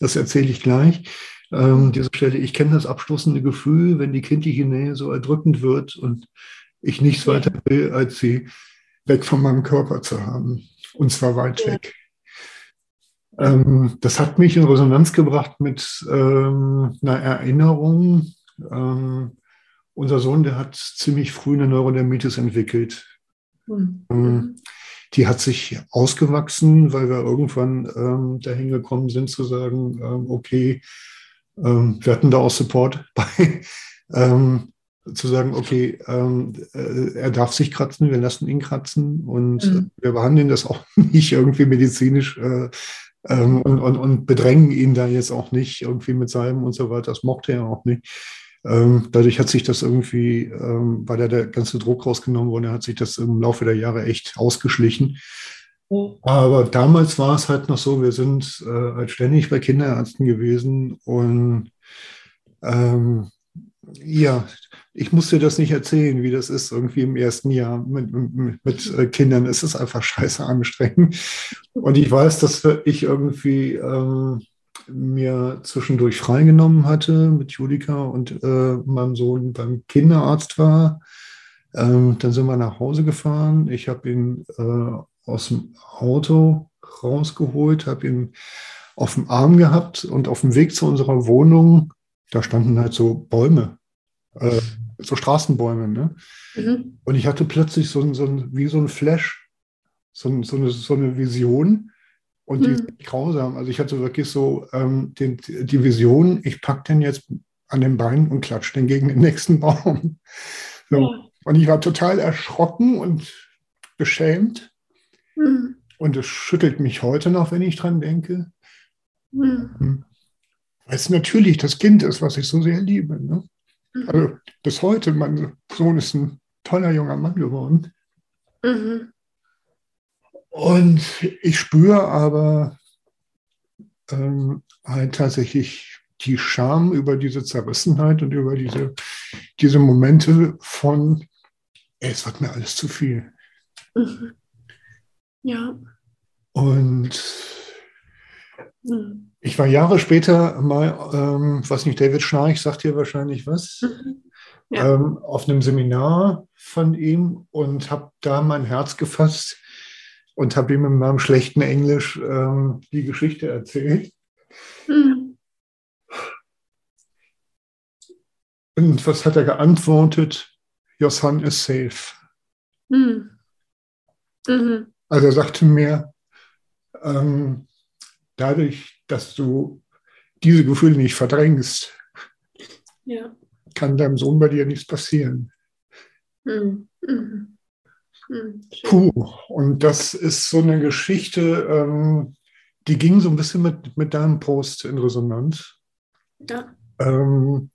das erzähle ich gleich. Ähm, diese Stelle, ich kenne das abstoßende Gefühl, wenn die kindliche Nähe so erdrückend wird und ich nichts weiter will, als sie weg von meinem Körper zu haben. Und zwar weit ja. weg. Ähm, das hat mich in Resonanz gebracht mit ähm, einer Erinnerung. Ähm, unser Sohn, der hat ziemlich früh eine Neurodermitis entwickelt. Mhm. die hat sich ausgewachsen, weil wir irgendwann ähm, dahin gekommen sind zu sagen, ähm, okay, ähm, wir hatten da auch Support bei, zu sagen, okay, äh, er darf sich kratzen, wir lassen ihn kratzen und mhm. wir behandeln das auch nicht irgendwie medizinisch äh, ähm, und, und, und bedrängen ihn da jetzt auch nicht irgendwie mit Salben und so weiter. Das mochte er auch nicht. Ähm, dadurch hat sich das irgendwie, ähm, weil da der ganze Druck rausgenommen wurde, hat sich das im Laufe der Jahre echt ausgeschlichen. Aber damals war es halt noch so, wir sind äh, halt ständig bei Kinderärzten gewesen und ähm, ja, ich muss dir das nicht erzählen, wie das ist irgendwie im ersten Jahr mit, mit, mit äh, Kindern. Es ist einfach scheiße anstrengend. Und ich weiß, dass ich irgendwie ähm, mir zwischendurch freigenommen hatte mit Julika und äh, meinem Sohn beim Kinderarzt war. Ähm, dann sind wir nach Hause gefahren. Ich habe ihn äh, aus dem Auto rausgeholt, habe ihn auf dem Arm gehabt und auf dem Weg zu unserer Wohnung, da standen halt so Bäume, äh, so Straßenbäume. Ne? Mhm. Und ich hatte plötzlich so, so wie so ein Flash, so, so, eine, so eine Vision. Und die mhm. ist grausam. Also ich hatte wirklich so ähm, den, die Vision, ich packe den jetzt an den Beinen und klatsche den gegen den nächsten Baum. So. Ja. Und ich war total erschrocken und beschämt. Mhm. Und es schüttelt mich heute noch, wenn ich dran denke. Mhm. Weil es natürlich das Kind ist, was ich so sehr liebe. Ne? Mhm. Also bis heute, mein Sohn ist ein toller junger Mann geworden. Mhm. Und ich spüre aber ähm, halt tatsächlich die Scham über diese Zerrissenheit und über diese, diese Momente von, ey, es wird mir alles zu viel. Mhm. Ja. Und mhm. ich war Jahre später mal, ähm, was nicht, David Schnarch sagt hier wahrscheinlich was, mhm. ja. ähm, auf einem Seminar von ihm und habe da mein Herz gefasst und habe ihm in meinem schlechten Englisch ähm, die Geschichte erzählt. Mhm. Und was hat er geantwortet? Your son is safe. Mhm. Mhm. Also er sagte mir, ähm, dadurch, dass du diese Gefühle nicht verdrängst, ja. kann deinem Sohn bei dir nichts passieren. Mhm. Mhm. Mhm. Puh, und das ist so eine Geschichte, ähm, die ging so ein bisschen mit, mit deinem Post in Resonanz. Ja. Ähm,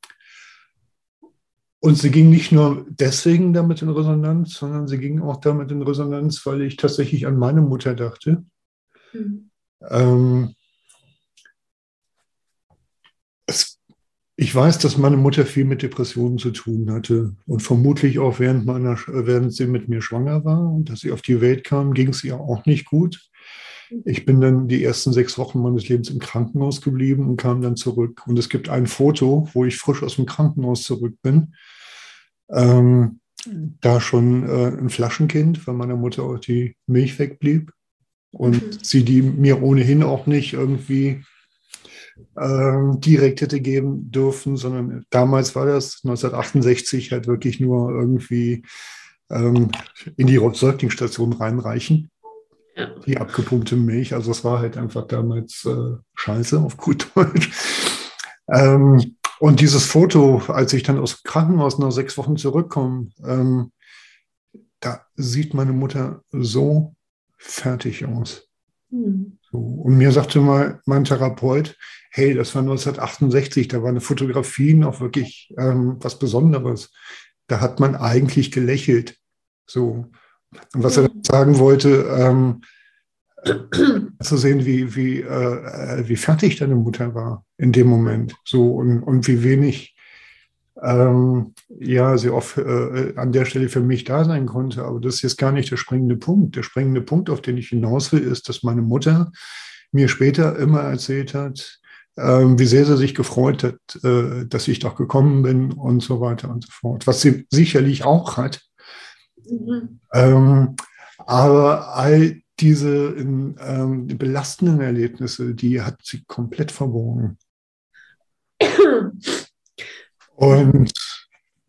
und sie ging nicht nur deswegen damit in Resonanz, sondern sie ging auch damit in Resonanz, weil ich tatsächlich an meine Mutter dachte. Mhm. Ähm, es, ich weiß, dass meine Mutter viel mit Depressionen zu tun hatte und vermutlich auch während, meiner, während sie mit mir schwanger war und dass sie auf die Welt kam, ging es ihr auch nicht gut. Ich bin dann die ersten sechs Wochen meines Lebens im Krankenhaus geblieben und kam dann zurück. Und es gibt ein Foto, wo ich frisch aus dem Krankenhaus zurück bin. Ähm, da schon äh, ein Flaschenkind, weil meiner Mutter auch die Milch wegblieb. Und mhm. sie die mir ohnehin auch nicht irgendwie ähm, direkt hätte geben dürfen, sondern damals war das 1968 halt wirklich nur irgendwie ähm, in die Säuglingsstation reinreichen. Ja. Die abgepumpte Milch. Also es war halt einfach damals äh, scheiße auf gut Deutsch. Ähm, und dieses Foto, als ich dann aus dem Krankenhaus nach sechs Wochen zurückkomme, ähm, da sieht meine Mutter so fertig aus. Hm. So. Und mir sagte mal mein Therapeut, hey, das war 1968, da war eine Fotografie noch wirklich ähm, was Besonderes. Da hat man eigentlich gelächelt. So. Und was er dann sagen wollte, ähm, zu sehen, wie, wie, äh, wie fertig deine Mutter war in dem Moment. So und, und wie wenig ähm, ja, sie oft äh, an der Stelle für mich da sein konnte. Aber das ist jetzt gar nicht der springende Punkt. Der springende Punkt, auf den ich hinaus will, ist, dass meine Mutter mir später immer erzählt hat, ähm, wie sehr sie sich gefreut hat, äh, dass ich doch gekommen bin und so weiter und so fort. Was sie sicherlich auch hat. Mhm. Ähm, aber all diese ähm, belastenden Erlebnisse, die hat sie komplett verborgen. Und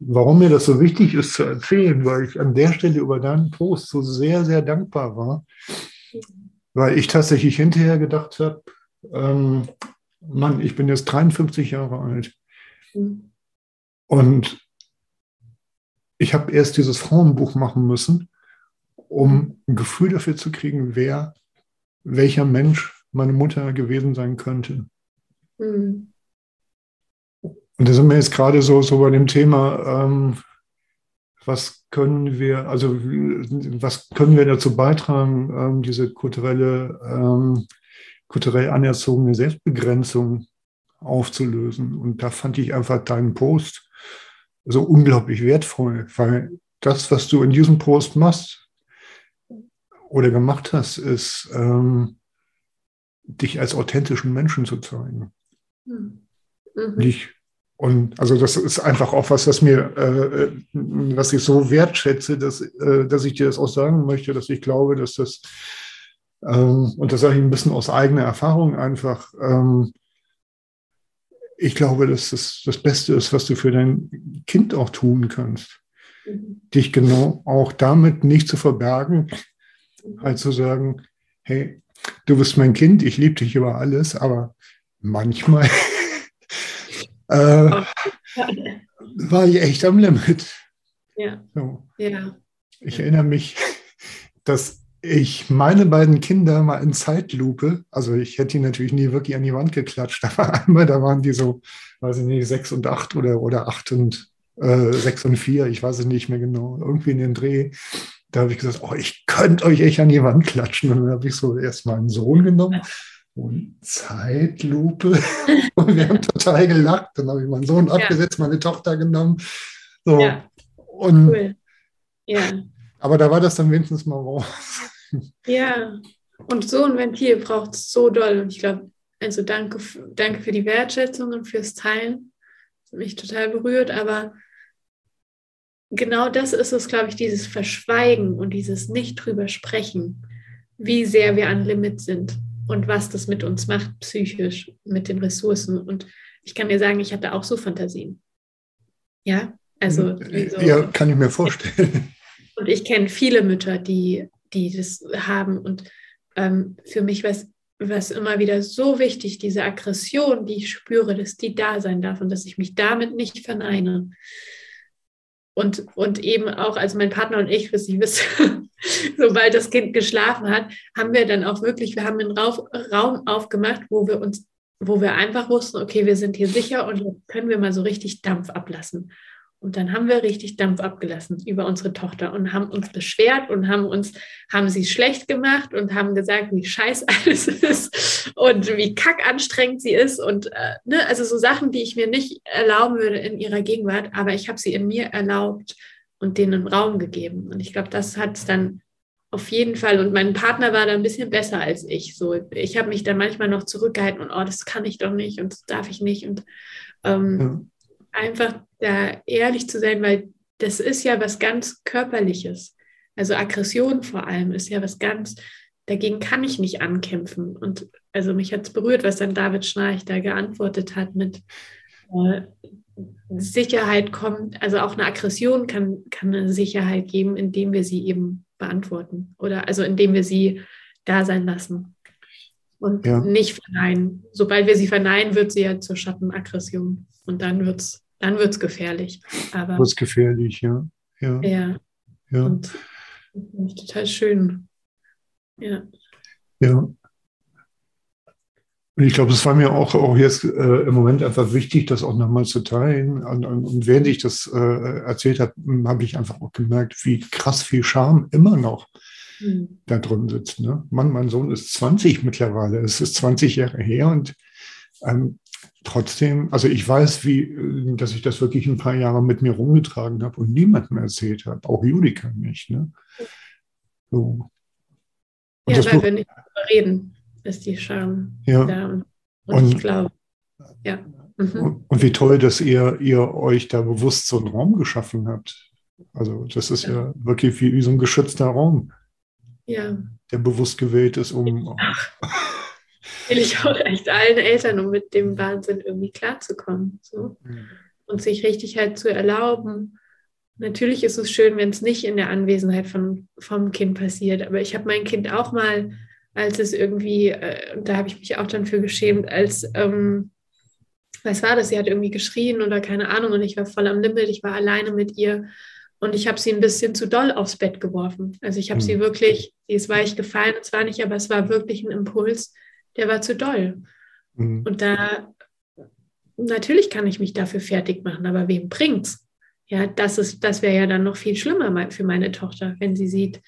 warum mir das so wichtig ist zu erzählen, weil ich an der Stelle über deinen Post so sehr, sehr dankbar war, weil ich tatsächlich hinterher gedacht habe, ähm, Mann, ich bin jetzt 53 Jahre alt und ich habe erst dieses Frauenbuch machen müssen, um ein Gefühl dafür zu kriegen, wer, welcher Mensch meine Mutter gewesen sein könnte. Mhm. Und da sind wir jetzt gerade so, so bei dem Thema, ähm, was können wir, also was können wir dazu beitragen, ähm, diese kulturelle, ähm, kulturell anerzogene Selbstbegrenzung aufzulösen. Und da fand ich einfach deinen Post so unglaublich wertvoll, weil das, was du in diesem Post machst oder gemacht hast, ist, ähm, dich als authentischen Menschen zu zeigen. Mhm. Nicht und also das ist einfach auch was, was mir, äh, was ich so wertschätze, dass, äh, dass ich dir das auch sagen möchte, dass ich glaube, dass das, ähm, und das sage ich ein bisschen aus eigener Erfahrung einfach, ähm, ich glaube, dass das das Beste ist, was du für dein Kind auch tun kannst. Mhm. Dich genau auch damit nicht zu verbergen, halt zu sagen, hey, du bist mein Kind, ich liebe dich über alles, aber manchmal äh, war ich echt am Limit. Ja, So. ja. Ich erinnere mich, dass ich meine beiden Kinder mal in Zeitlupe, also ich hätte die natürlich nie wirklich an die Wand geklatscht, aber einmal, da waren die so, weiß ich nicht, sechs und acht oder, oder acht und äh, sechs und vier, ich weiß es nicht mehr genau, irgendwie in den Dreh. Da habe ich gesagt, oh, ich könnte euch echt an die Wand klatschen. Und dann habe ich so erst meinen Sohn genommen und Zeitlupe. Und wir haben total gelacht. Dann habe ich meinen Sohn Ja. abgesetzt, meine Tochter genommen. So. Ja. Und, Cool. Ja, Aber da war das dann wenigstens mal raus. ja. Und so ein Ventil braucht es so doll. Und ich glaube, also danke, danke für die Wertschätzung und fürs Teilen. Das hat mich total berührt, aber genau das ist es, glaube ich, dieses Verschweigen und dieses nicht drüber sprechen, wie sehr wir an Limit sind und was das mit uns macht, psychisch, mit den Ressourcen. Und ich kann dir sagen, ich hatte auch so Fantasien. Ja, also wie so, Ja, kann ich mir vorstellen. und ich kenne viele Mütter, die, die das haben. Und ähm, für mich war es was immer wieder so wichtig, diese Aggression, die ich spüre, dass die da sein darf und dass ich mich damit nicht verneine. Und, und eben auch, als mein Partner und ich, was ich wisse, sobald das Kind geschlafen hat, haben wir dann auch wirklich, wir haben einen Raum aufgemacht, wo wir uns, wo wir einfach wussten, okay, wir sind hier sicher und können wir mal so richtig Dampf ablassen. Und dann haben wir richtig Dampf abgelassen über unsere Tochter und haben uns beschwert und haben uns, haben sie schlecht gemacht und haben gesagt, wie scheiß alles ist und wie kackanstrengend sie ist und äh, ne, also so Sachen, die ich mir nicht erlauben würde in ihrer Gegenwart, aber ich habe sie in mir erlaubt und denen Raum gegeben. Und ich glaube, das hat es dann auf jeden Fall. Und mein Partner war da ein bisschen besser als ich. So, ich habe mich dann manchmal noch zurückgehalten und oh, das kann ich doch nicht und das darf ich nicht und ähm, Ja. Einfach da ehrlich zu sein, weil das ist ja was ganz Körperliches. Also Aggression vor allem ist ja was ganz, dagegen kann ich nicht ankämpfen. Und also mich hat es berührt, was dann David Schnarch da geantwortet hat mit, äh, Sicherheit kommt, also auch eine Aggression kann, kann eine Sicherheit geben, indem wir sie eben beantworten oder also indem wir sie da sein lassen und ja. nicht verneinen. Sobald wir sie verneinen, wird sie ja zur Schattenaggression und dann wird es dann wird's gefährlich. Aber wird gefährlich, ja. Ja. ja. ja. Und ich total schön. Ja. Ja. Und ich glaube, es war mir auch, auch jetzt äh, im Moment einfach wichtig, das auch nochmal zu teilen. Und, und, und während ich das äh, erzählt habe, habe ich einfach auch gemerkt, wie krass viel Scham immer noch mhm. da drin sitzt. Ne? Mann, mein Sohn ist 20 mittlerweile. Es ist 20 Jahre her und ähm, trotzdem, also ich weiß, wie, äh, dass ich das wirklich ein paar Jahre mit mir rumgetragen habe und niemandem erzählt habe, auch Judika nicht. Ne? So. ja, weil wir nicht darüber reden ist die Scham ja. da. Und, und ich glaube, ja. Mhm. Und wie toll, dass ihr, ihr euch da bewusst so einen Raum geschaffen habt. Also das ist ja, ja wirklich wie, wie, so ein geschützter Raum, ja. der bewusst gewählt ist, um... Ach, will ich auch echt allen Eltern, um mit dem Wahnsinn irgendwie klarzukommen. So. Mhm. Und sich richtig halt zu erlauben. Natürlich ist es schön, wenn es nicht in der Anwesenheit von, vom Kind passiert, aber ich habe mein Kind auch mal als es irgendwie, äh, da habe ich mich auch dann für geschämt, als, ähm, was war das, sie hat irgendwie geschrien oder keine Ahnung und ich war voll am Limit, ich war alleine mit ihr und ich habe sie ein bisschen zu doll aufs Bett geworfen. Also ich habe mhm. sie wirklich, sie ist weich gefallen, es war nicht, aber es war wirklich ein Impuls, der war zu doll. Mhm. Und da, natürlich kann ich mich dafür fertig machen, aber wem bringt's? Ja, das ist, das wäre ja dann noch viel schlimmer für meine Tochter, wenn sie sieht,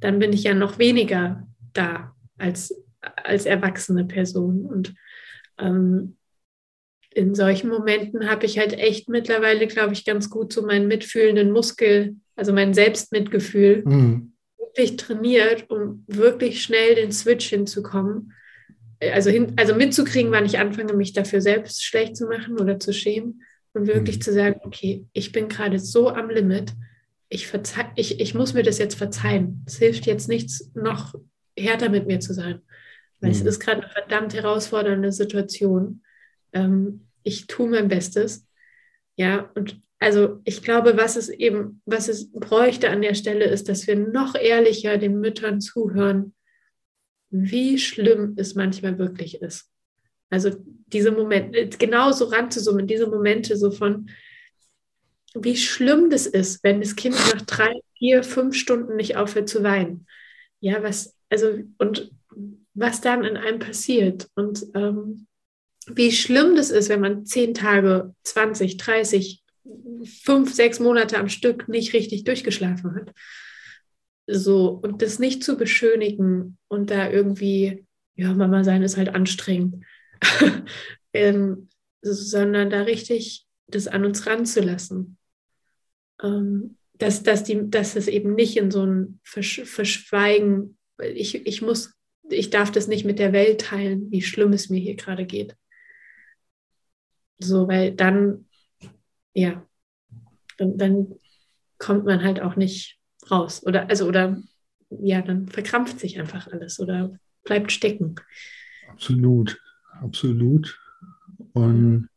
dann bin ich ja noch weniger da als, als erwachsene Person. Und ähm, in solchen Momenten habe ich halt echt mittlerweile, glaube ich, ganz gut so meinen mitfühlenden Muskel, also mein Selbstmitgefühl, mhm. wirklich trainiert, um wirklich schnell den Switch hinzukommen. Also, hin, also mitzukriegen, wann ich anfange, mich dafür selbst schlecht zu machen oder zu schämen und wirklich mhm. zu sagen, okay, ich bin gerade so am Limit, ich, verzeih, ich, ich muss mir das jetzt verzeihen. Es hilft jetzt nichts, noch härter mit mir zu sein. Weil mhm. es ist gerade eine verdammt herausfordernde Situation. Ähm, ich tue mein Bestes. Ja, und also ich glaube, was es eben, was es bräuchte an der Stelle, ist, dass wir noch ehrlicher den Müttern zuhören, wie schlimm es manchmal wirklich ist. Also diese Momente, genauso ranzusummen, diese Momente so von, wie schlimm das ist, wenn das Kind nach drei, vier, fünf Stunden nicht aufhört zu weinen. Ja, was, also und was dann in einem passiert und ähm, wie schlimm das ist, wenn man zehn Tage, 20, 30, fünf, sechs Monate am Stück nicht richtig durchgeschlafen hat. So, und das nicht zu beschönigen und da irgendwie, ja, Mama sein ist halt anstrengend, ähm, sondern da richtig das an uns ranzulassen. Ähm, dass, dass, die, dass es eben nicht in so ein Versch Verschweigen ich, ich muss, ich darf das nicht mit der Welt teilen, wie schlimm es mir hier gerade geht. So, weil dann, ja, dann, dann kommt man halt auch nicht raus. Oder, also, oder, ja, dann verkrampft sich einfach alles oder bleibt stecken. Absolut, absolut. Und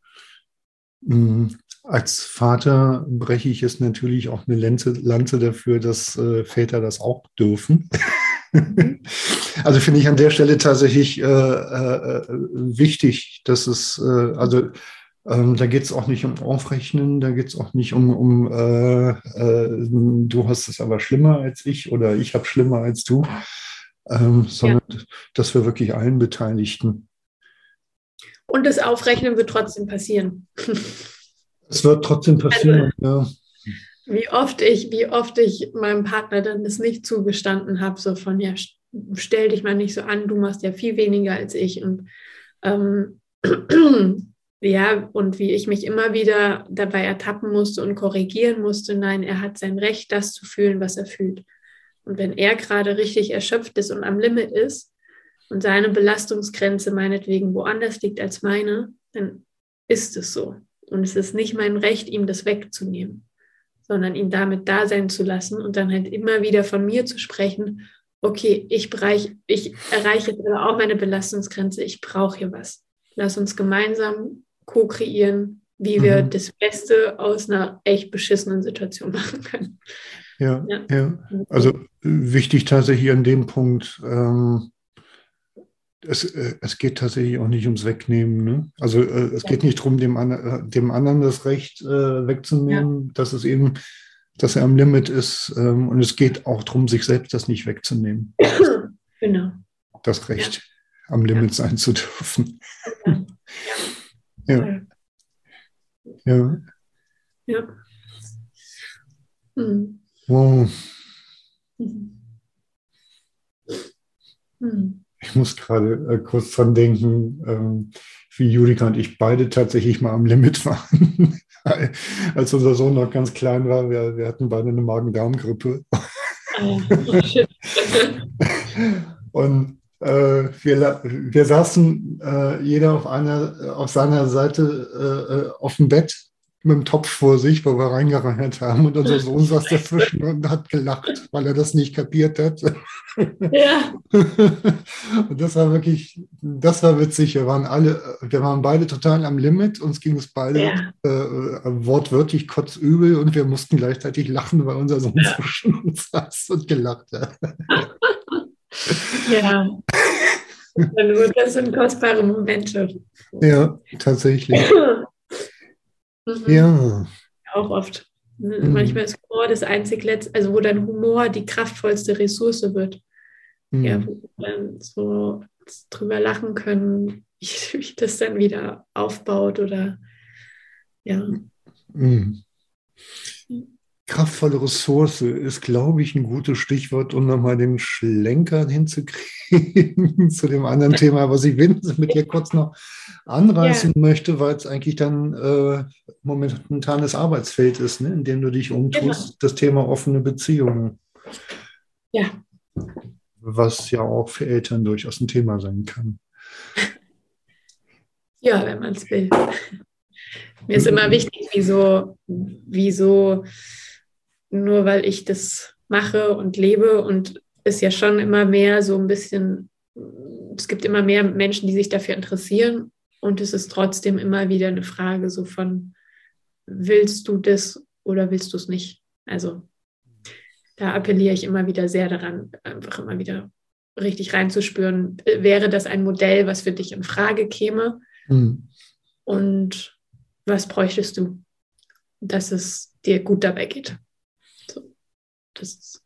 mh, mm, als Vater breche ich es natürlich auch eine Lanze, Lanze dafür, dass äh, Väter das auch dürfen. also finde ich an der Stelle tatsächlich äh, äh, wichtig, dass es, äh, also ähm, da geht es auch nicht um Aufrechnen, da geht es auch nicht um, um äh, äh, du hast es aber schlimmer als ich oder ich habe schlimmer als du, ähm, sondern ja. dass wir wirklich allen Beteiligten. Und das Aufrechnen wird trotzdem passieren. Es wird trotzdem passieren, also, ja wie oft ich, wie oft ich meinem Partner dann das nicht zugestanden habe, so von ja, stell dich mal nicht so an, du machst ja viel weniger als ich. Und ähm, ja, und wie ich mich immer wieder dabei ertappen musste und korrigieren musste, nein, er hat sein Recht, das zu fühlen, was er fühlt. Und wenn er gerade richtig erschöpft ist und am Limit ist und seine Belastungsgrenze meinetwegen woanders liegt als meine, dann ist es so. Und es ist nicht mein Recht, ihm das wegzunehmen sondern ihn damit da sein zu lassen und dann halt immer wieder von mir zu sprechen, okay, ich, bereich, ich erreiche jetzt aber auch meine Belastungsgrenze, ich brauche hier was. Lass uns gemeinsam co-kreieren, wie wir Mhm. das Beste aus einer echt beschissenen Situation machen können. Ja, Ja. ja. Also wichtig tatsächlich an dem Punkt, ähm, es, äh, es geht tatsächlich auch nicht ums Wegnehmen. Ne? Also äh, es Ja. geht nicht darum, dem, an, dem anderen das Recht äh, wegzunehmen, dass es eben, dass er am Limit ist. Ähm, und es geht auch darum, sich selbst das nicht wegzunehmen, genau. das Recht am Limit sein zu dürfen. Ja. Ja, ja. Ja. Hm. Wow. Mhm. Hm. Ich muss gerade äh, kurz dran denken, ähm, wie Julika und ich beide tatsächlich mal am Limit waren. Als unser Sohn noch ganz klein war, wir, wir hatten beide eine Magen-Darm-Grippe. Ah, ja. Shit. Und wir, la- wir saßen äh, jeder auf, einer, auf seiner Seite äh, äh, auf dem Bett mit dem Topf vor sich, wo wir reingereiert haben. Und unser Sohn saß dazwischen und hat gelacht, weil er das nicht kapiert hat. ja. und das war wirklich, das war witzig. Wir waren alle, wir waren beide total am Limit. Uns ging es beide Ja. äh, äh, wortwörtlich kotzübel und wir mussten gleichzeitig lachen, weil unser Sohn zwischen uns saß und gelacht hat. Ja. Das sind kostbare Momente. Ja, tatsächlich. Mhm. Ja. Auch oft. Manchmal ist Humor das einzig letzte, also wo dann Humor die kraftvollste Ressource wird. Hm. Ja, wo wir dann so drüber lachen können, wie sich das dann wieder aufbaut oder ja. Mhm. Kraftvolle Ressource ist, glaube ich, ein gutes Stichwort, um nochmal den Schlenker hinzukriegen zu dem anderen Thema, was ich wenigstens mit dir kurz noch anreißen möchte, weil es eigentlich dann äh, momentanes Arbeitsfeld ist, ne, in dem du dich umtust, das Thema offene Beziehungen. Ja. Was ja auch für Eltern durchaus ein Thema sein kann. Ja, wenn man es will. Mir ist immer wichtig, wieso, wieso, nur weil ich das mache und lebe und es ja schon immer mehr so ein bisschen, es gibt immer mehr Menschen, die sich dafür interessieren und es ist trotzdem immer wieder eine Frage so von, willst du das oder willst du es nicht? Also da appelliere ich immer wieder sehr daran, einfach immer wieder richtig reinzuspüren, wäre das ein Modell, was für dich in Frage käme? Hm. Und was bräuchtest du, dass es dir gut dabei geht? Das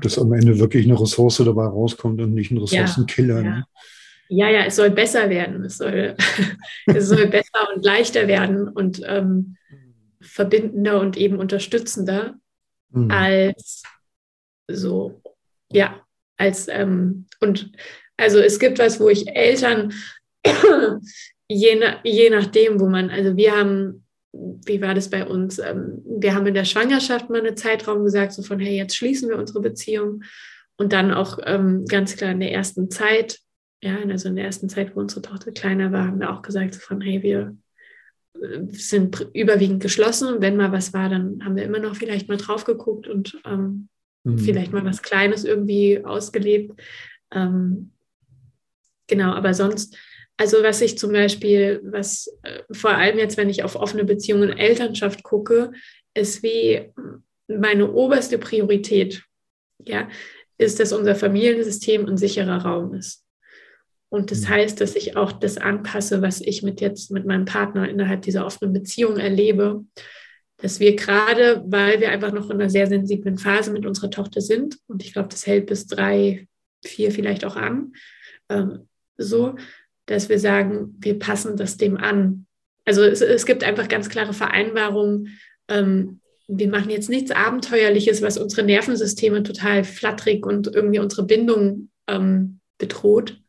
Dass am Ende wirklich eine Ressource dabei rauskommt und nicht ein Ressourcenkiller. ja. Ne? ja, ja, es soll besser werden. Es soll, es soll besser und leichter werden und ähm, verbindender und eben unterstützender Hm. als so, ja, als ähm, und also es gibt was, wo ich Eltern, je, na, je nachdem, wo man, also wir haben, wie war das bei uns? Ähm, wir haben in der Schwangerschaft mal einen Zeitraum gesagt, so von, hey, jetzt schließen wir unsere Beziehung. Und dann auch ähm, ganz klar in der ersten Zeit, ja, also in der ersten Zeit, wo unsere Tochter kleiner war, haben wir auch gesagt, so von, hey, wir äh, sind überwiegend geschlossen. Und wenn mal was war, dann haben wir immer noch vielleicht mal drauf geguckt und ähm, Hm. vielleicht mal was Kleines irgendwie ausgelebt. Ähm, genau, aber sonst, also was ich zum Beispiel, was äh, vor allem jetzt, wenn ich auf offene Beziehungen und Elternschaft gucke, ist wie meine oberste Priorität, ja, ist, dass unser Familiensystem ein sicherer Raum ist. Und das Mhm. heißt, dass ich auch das anpasse, was ich mit jetzt mit meinem Partner innerhalb dieser offenen Beziehung erlebe, dass wir gerade, weil wir einfach noch in einer sehr sensiblen Phase mit unserer Tochter sind, und ich glaube, das hält bis drei, vier vielleicht auch an, ähm, so, dass wir sagen, wir passen das dem an. Also es, es gibt einfach ganz klare Vereinbarungen. Ähm, wir machen jetzt nichts Abenteuerliches, was unsere Nervensysteme total flatterig und irgendwie unsere Bindung ähm, bedroht.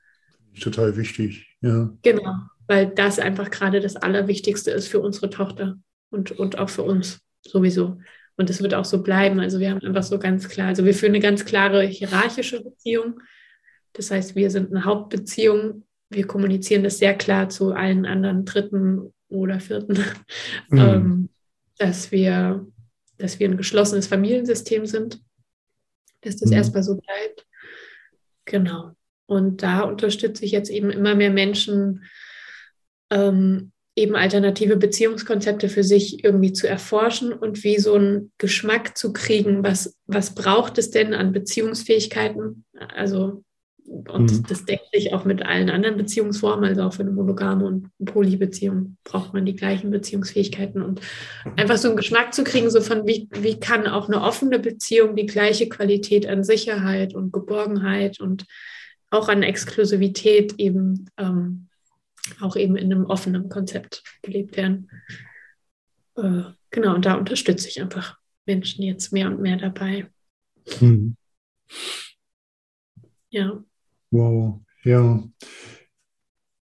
Total wichtig, ja. Genau, weil das einfach gerade das Allerwichtigste ist für unsere Tochter und, und auch für uns sowieso. Und es wird auch so bleiben. Also wir haben einfach so ganz klar, also wir führen eine ganz klare hierarchische Beziehung. Das heißt, wir sind eine Hauptbeziehung. Wir kommunizieren das sehr klar zu allen anderen Dritten oder Vierten, Mhm. ähm, dass, wir, dass wir ein geschlossenes Familiensystem sind, dass das Mhm. erstmal so bleibt. Genau. Und da unterstütze ich jetzt eben immer mehr Menschen, ähm, eben alternative Beziehungskonzepte für sich irgendwie zu erforschen und wie so einen Geschmack zu kriegen, was, was braucht es denn an Beziehungsfähigkeiten? Also, und mhm. das deckt sich auch mit allen anderen Beziehungsformen, also auch für eine monogame und Polybeziehung braucht man die gleichen Beziehungsfähigkeiten und einfach so einen Geschmack zu kriegen, so von wie, wie kann auch eine offene Beziehung die gleiche Qualität an Sicherheit und Geborgenheit und auch an Exklusivität eben ähm, auch eben in einem offenen Konzept gelebt werden. Äh, genau, und da unterstütze ich einfach Menschen jetzt mehr und mehr dabei. Mhm. Ja. Wow, ja.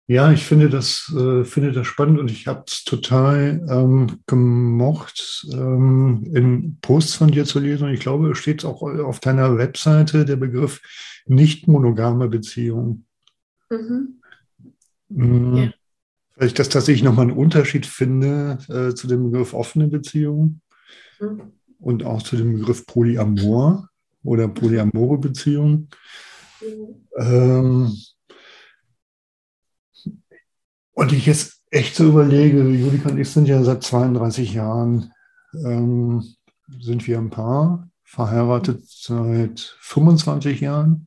Ja, ich finde das, äh, finde das spannend und ich habe es total ähm, gemocht, ähm, in Posts von dir zu lesen. Und ich glaube, es steht auch auf deiner Webseite der Begriff nicht monogame Beziehung. Mhm. Mhm. Ja. Weil ich das tatsächlich nochmal einen Unterschied finde äh, zu dem Begriff offene Beziehung mhm. und auch zu dem Begriff Polyamor oder polyamore Beziehung. Ähm, und ich jetzt echt so überlege, Julika und ich sind ja seit 32 Jahren, ähm, sind wir ein Paar, verheiratet seit 25 Jahren.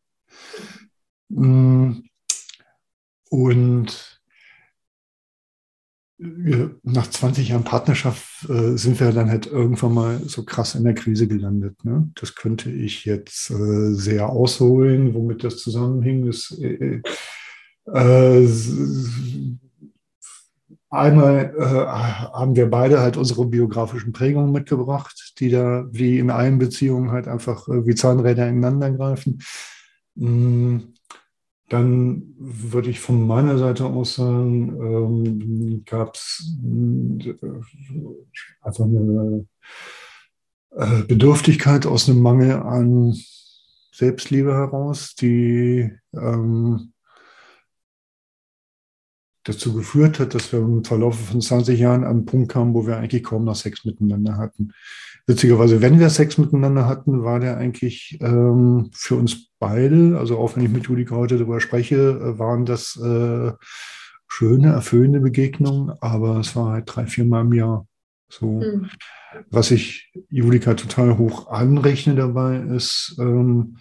Mhm. Und nach 20 Jahren Partnerschaft äh, sind wir dann halt irgendwann mal so krass in der Krise gelandet. Ne? Das könnte ich jetzt äh, sehr ausholen, womit das zusammenhing. Das, äh, äh einmal äh, haben wir beide halt unsere biografischen Prägungen mitgebracht, die da wie in allen Beziehungen halt einfach äh, wie Zahnräder ineinander greifen. Mm dann würde ich von meiner Seite aus sagen, ähm, gab es äh, einfach eine äh, Bedürftigkeit aus einem Mangel an Selbstliebe heraus, die ähm, dazu geführt hat, dass wir im Verlauf von 20 Jahren an einen Punkt kamen, wo wir eigentlich kaum noch Sex miteinander hatten. Witzigerweise, wenn wir Sex miteinander hatten, war der eigentlich ähm, für uns beide, also auch wenn ich mit Judika heute darüber spreche, äh, waren das äh, schöne, erfüllende Begegnungen, aber es war halt drei, vier Mal im Jahr. So, mhm. was ich Julika total hoch anrechne dabei ist, ähm,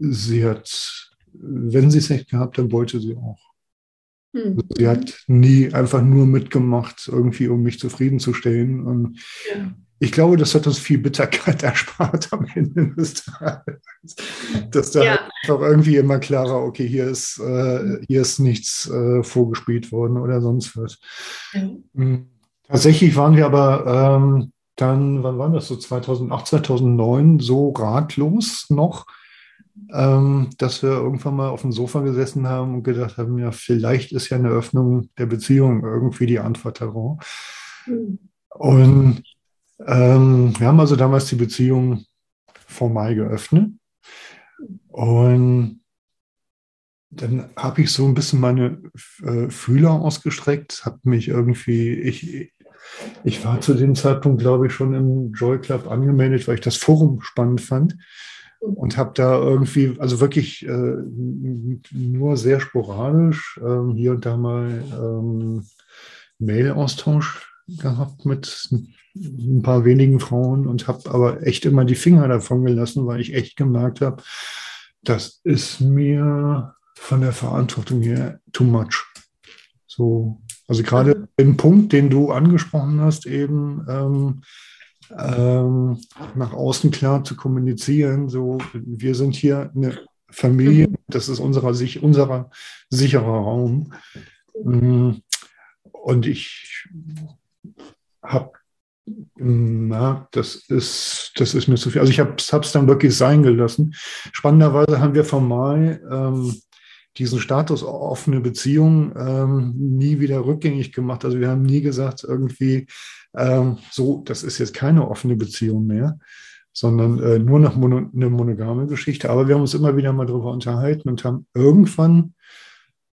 sie hat, wenn sie Sex gehabt hat, wollte sie auch. Mhm. Sie hat nie einfach nur mitgemacht, irgendwie um mich zufriedenzustellen. Und ja ich glaube, das hat uns viel Bitterkeit erspart am Ende des Tages. Dass da ja. einfach irgendwie immer klarer, okay, hier ist, äh, hier ist nichts äh, vorgespielt worden oder sonst was. Mhm. Tatsächlich waren wir aber ähm, dann, wann war das so, 2008, 2009, so ratlos noch, ähm, dass wir irgendwann mal auf dem Sofa gesessen haben und gedacht haben, ja, vielleicht ist ja eine Öffnung der Beziehung irgendwie die Antwort darauf. Mhm. Und ähm, wir haben also damals die Beziehung formal geöffnet. Und dann habe ich so ein bisschen meine äh, Fühler ausgestreckt, habe mich irgendwie, ich, ich war zu dem Zeitpunkt, glaube ich, schon im Joy Club angemeldet, weil ich das Forum spannend fand und habe da irgendwie, also wirklich äh, nur sehr sporadisch äh, hier und da mal ähm, Mail-Austausch gehabt mit ein paar wenigen Frauen und habe aber echt immer die Finger davon gelassen, weil ich echt gemerkt habe, das ist mir von der Verantwortung her too much. So, also gerade den Punkt, den du angesprochen hast, eben ähm, ähm, nach außen klar zu kommunizieren, so wir sind hier eine Familie, das ist unserer, sich, unserer sicherer Raum. Mhm. Und ich habe gemerkt, das ist, das ist mir zu viel. Also ich habe es dann wirklich sein gelassen. Spannenderweise haben wir formal ähm, diesen Status offene Beziehung ähm, nie wieder rückgängig gemacht. Also wir haben nie gesagt, irgendwie ähm, so, das ist jetzt keine offene Beziehung mehr, sondern äh, nur noch mono, eine monogame Geschichte. Aber wir haben uns immer wieder mal darüber unterhalten und haben irgendwann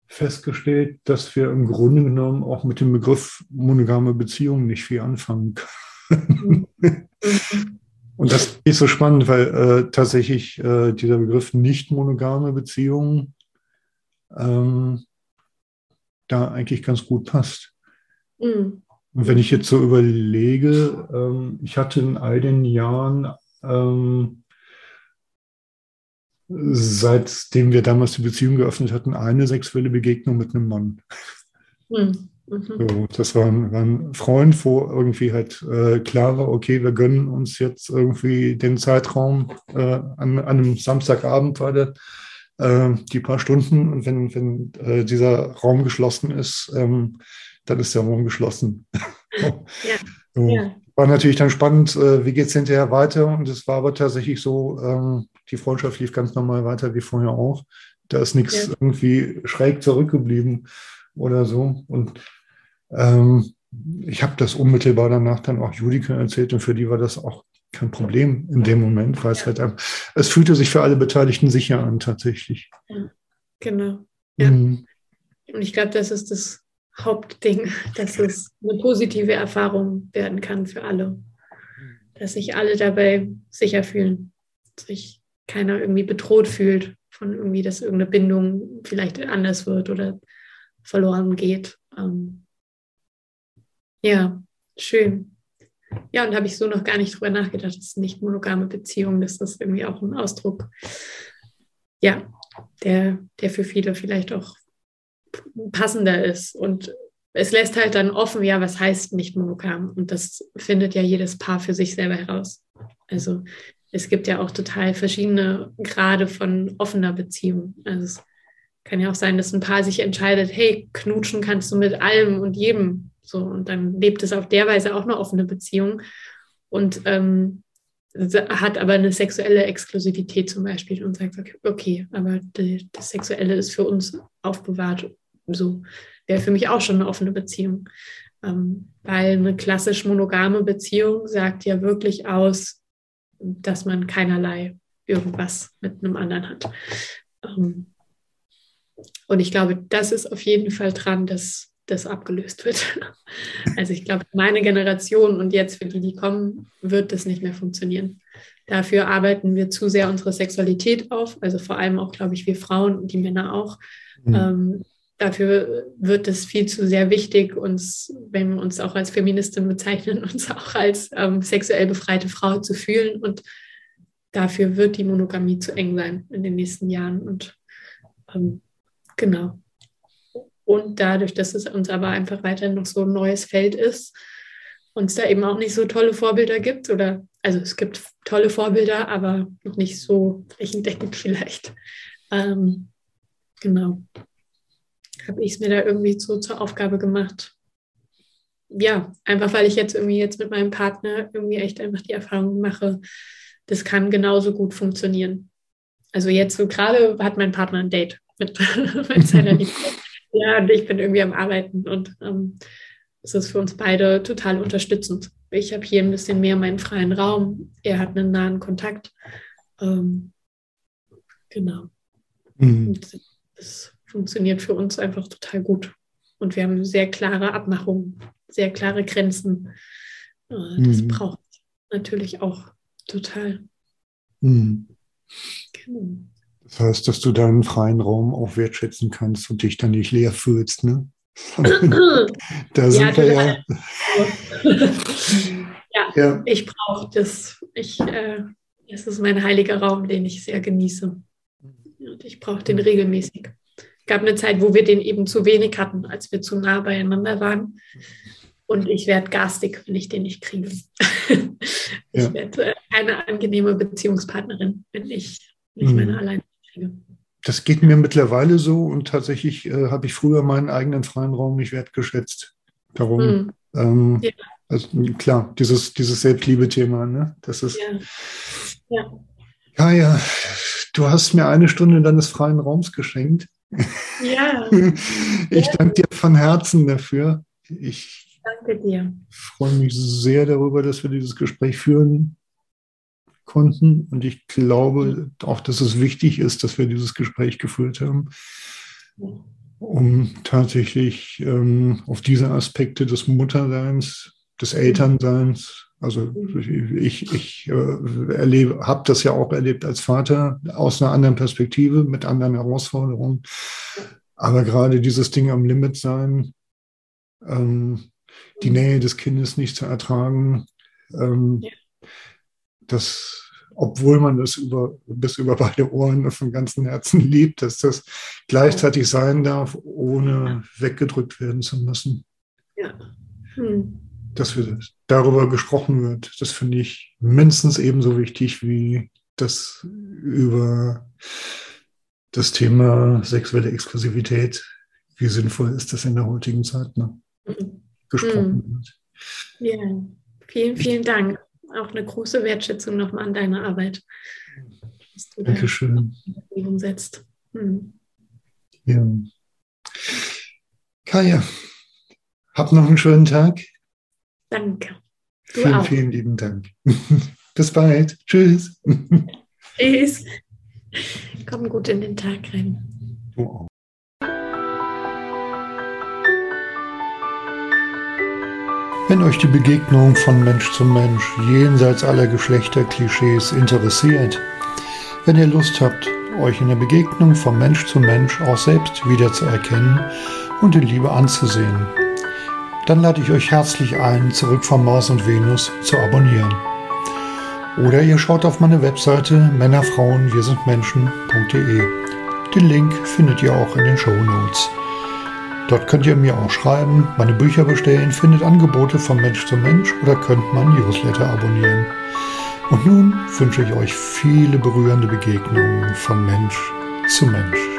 festgestellt, dass wir im Grunde genommen auch mit dem Begriff monogame Beziehung nicht viel anfangen können. Und das ist so spannend, weil äh, tatsächlich äh, dieser Begriff nicht monogame Beziehung ähm, da eigentlich ganz gut passt. Mhm. Und wenn ich jetzt so überlege, ähm, ich hatte in all den Jahren, ähm, seitdem wir damals die Beziehung geöffnet hatten, eine sexuelle Begegnung mit einem Mann. Mhm. So, das war ein, war ein Freund, wo irgendwie halt äh, klar war, okay, wir gönnen uns jetzt irgendwie den Zeitraum äh, an, an einem Samstagabend das, äh, die paar Stunden und wenn, wenn äh, dieser Raum geschlossen ist, ähm, dann ist der Raum geschlossen. Ja. So. Ja. War natürlich dann spannend, äh, wie geht es hinterher weiter und es war aber tatsächlich so, ähm, die Freundschaft lief ganz normal weiter wie vorher auch. Da ist nichts Ja. irgendwie schräg zurückgeblieben oder so. Und ähm, ich habe das unmittelbar danach dann auch Judika erzählt und für die war das auch kein Problem in dem Moment, weil es halt es fühlte sich für alle Beteiligten sicher an tatsächlich. Genau. Ja. Mhm. Und ich glaube, das ist das Hauptding, dass es eine positive Erfahrung werden kann für alle. Dass sich alle dabei sicher fühlen, sich keiner irgendwie bedroht fühlt von irgendwie, dass irgendeine Bindung vielleicht anders wird oder verloren geht. Ähm, ja, schön. Ja, und habe ich so noch gar nicht drüber nachgedacht, dass nicht monogame Beziehungen, dass das irgendwie auch ein Ausdruck, ja, der, der für viele vielleicht auch passender ist. Und es lässt halt dann offen, ja, was heißt nicht monogam? Und das findet ja jedes Paar für sich selber heraus. Also es gibt ja auch total verschiedene Grade von offener Beziehung. Also es kann ja auch sein, dass ein Paar sich entscheidet, hey, knutschen kannst du mit allem und jedem. So, und dann lebt es auf der Weise auch eine offene Beziehung und ähm, hat aber eine sexuelle Exklusivität zum Beispiel und sagt, okay, okay aber das Sexuelle ist für uns aufbewahrt. So wäre für mich auch schon eine offene Beziehung. Ähm, weil eine klassisch monogame Beziehung sagt ja wirklich aus, dass man keinerlei irgendwas mit einem anderen hat. Ähm, und ich glaube, das ist auf jeden Fall dran, dass das abgelöst wird. Also ich glaube, meine Generation und jetzt für die, die kommen, wird das nicht mehr funktionieren. Dafür arbeiten wir zu sehr unsere Sexualität auf, also vor allem auch, glaube ich, wir Frauen und die Männer auch. Mhm. Ähm, dafür wird es viel zu sehr wichtig, uns, wenn wir uns auch als Feministin bezeichnen, uns auch als ähm, sexuell befreite Frau zu fühlen. Und dafür wird die Monogamie zu eng sein in den nächsten Jahren. Und ähm, genau. Und dadurch, dass es uns aber einfach weiterhin noch so ein neues Feld ist, uns da eben auch nicht so tolle Vorbilder gibt oder also es gibt tolle Vorbilder, aber noch nicht so flächendeckend vielleicht. Ähm, genau. Habe ich es mir da irgendwie so zur Aufgabe gemacht. Ja, einfach weil ich jetzt irgendwie jetzt mit meinem Partner irgendwie echt einfach die Erfahrung mache, das kann genauso gut funktionieren. Also jetzt so gerade hat mein Partner ein Date mit, mit seiner Liebste. Ja, und ich bin irgendwie am Arbeiten und ähm, es ist für uns beide total unterstützend. Ich habe hier ein bisschen mehr meinen freien Raum. Er hat einen nahen Kontakt. Ähm, genau. Mhm. Das funktioniert für uns einfach total gut. Und wir haben sehr klare Abmachungen, sehr klare Grenzen. Äh, das Mhm. braucht natürlich auch total. Mhm. Genau. Das heißt, dass du deinen freien Raum auch wertschätzen kannst und dich dann nicht leer fühlst, ne? da sind wir ja. ja, ja. ich brauche das. Ich, äh, es ist mein heiliger Raum, den ich sehr genieße. Und ich brauche den regelmäßig. Es gab eine Zeit, wo wir den eben zu wenig hatten, als wir zu nah beieinander waren. Und ich werde garstig, wenn ich den nicht kriege. ich Ja. werde äh, eine angenehme Beziehungspartnerin, wenn ich nicht Mhm. meine allein kriege. Das geht mir mittlerweile so und tatsächlich äh, habe ich früher meinen eigenen freien Raum nicht wertgeschätzt. Darum, Mhm. ähm, Ja. also, klar, dieses, dieses Selbstliebe-Thema, ne? Das ist, Ja. Ja. ja, ja, du hast mir eine Stunde deines freien Raums geschenkt. Ja, Ich danke dir von Herzen dafür. Ich danke dir. freue mich sehr darüber, dass wir dieses Gespräch führen konnten. Und ich glaube auch, dass es wichtig ist, dass wir dieses Gespräch geführt haben, um tatsächlich ähm, auf diese Aspekte des Mutterseins, des Elternseins, also ich, ich äh, erlebe, habe das ja auch erlebt als Vater aus einer anderen Perspektive, mit anderen Herausforderungen. Aber gerade dieses Ding am Limit sein, ähm, die Nähe des Kindes nicht zu ertragen. Ähm, ja. Das obwohl man es über, bis über beide Ohren von ganzem Herzen liebt, dass das gleichzeitig sein darf, ohne weggedrückt werden zu müssen. Ja. Hm. Dass wir darüber gesprochen wird, das finde ich mindestens ebenso wichtig wie das über das Thema sexuelle Exklusivität. Wie sinnvoll ist das in der heutigen Zeit ne? Mhm. gesprochen hm. wird? Ja, vielen, vielen Dank auch eine große Wertschätzung nochmal an deine Arbeit. Dankeschön. Umsetzt. Hm. Ja. Kaya, hab noch einen schönen Tag. Danke. Du vielen, auch. vielen lieben Dank. Bis bald. Tschüss. Tschüss. Komm gut in den Tag rein. Du auch. Wenn euch die Begegnung von Mensch zu Mensch jenseits aller Geschlechterklischees interessiert, wenn ihr Lust habt, euch in der Begegnung von Mensch zu Mensch auch selbst wiederzuerkennen und in Liebe anzusehen, dann lade ich euch herzlich ein, zurück von Mars und Venus zu abonnieren. Oder ihr schaut auf meine Webseite Männerfrauen wir sind Menschen.de. Den Link findet ihr auch in den Show Notes. Dort könnt ihr mir auch schreiben, meine Bücher bestellen, findet Angebote von Mensch zu Mensch oder könnt mein Newsletter abonnieren. Und nun wünsche ich euch viele berührende Begegnungen von Mensch zu Mensch.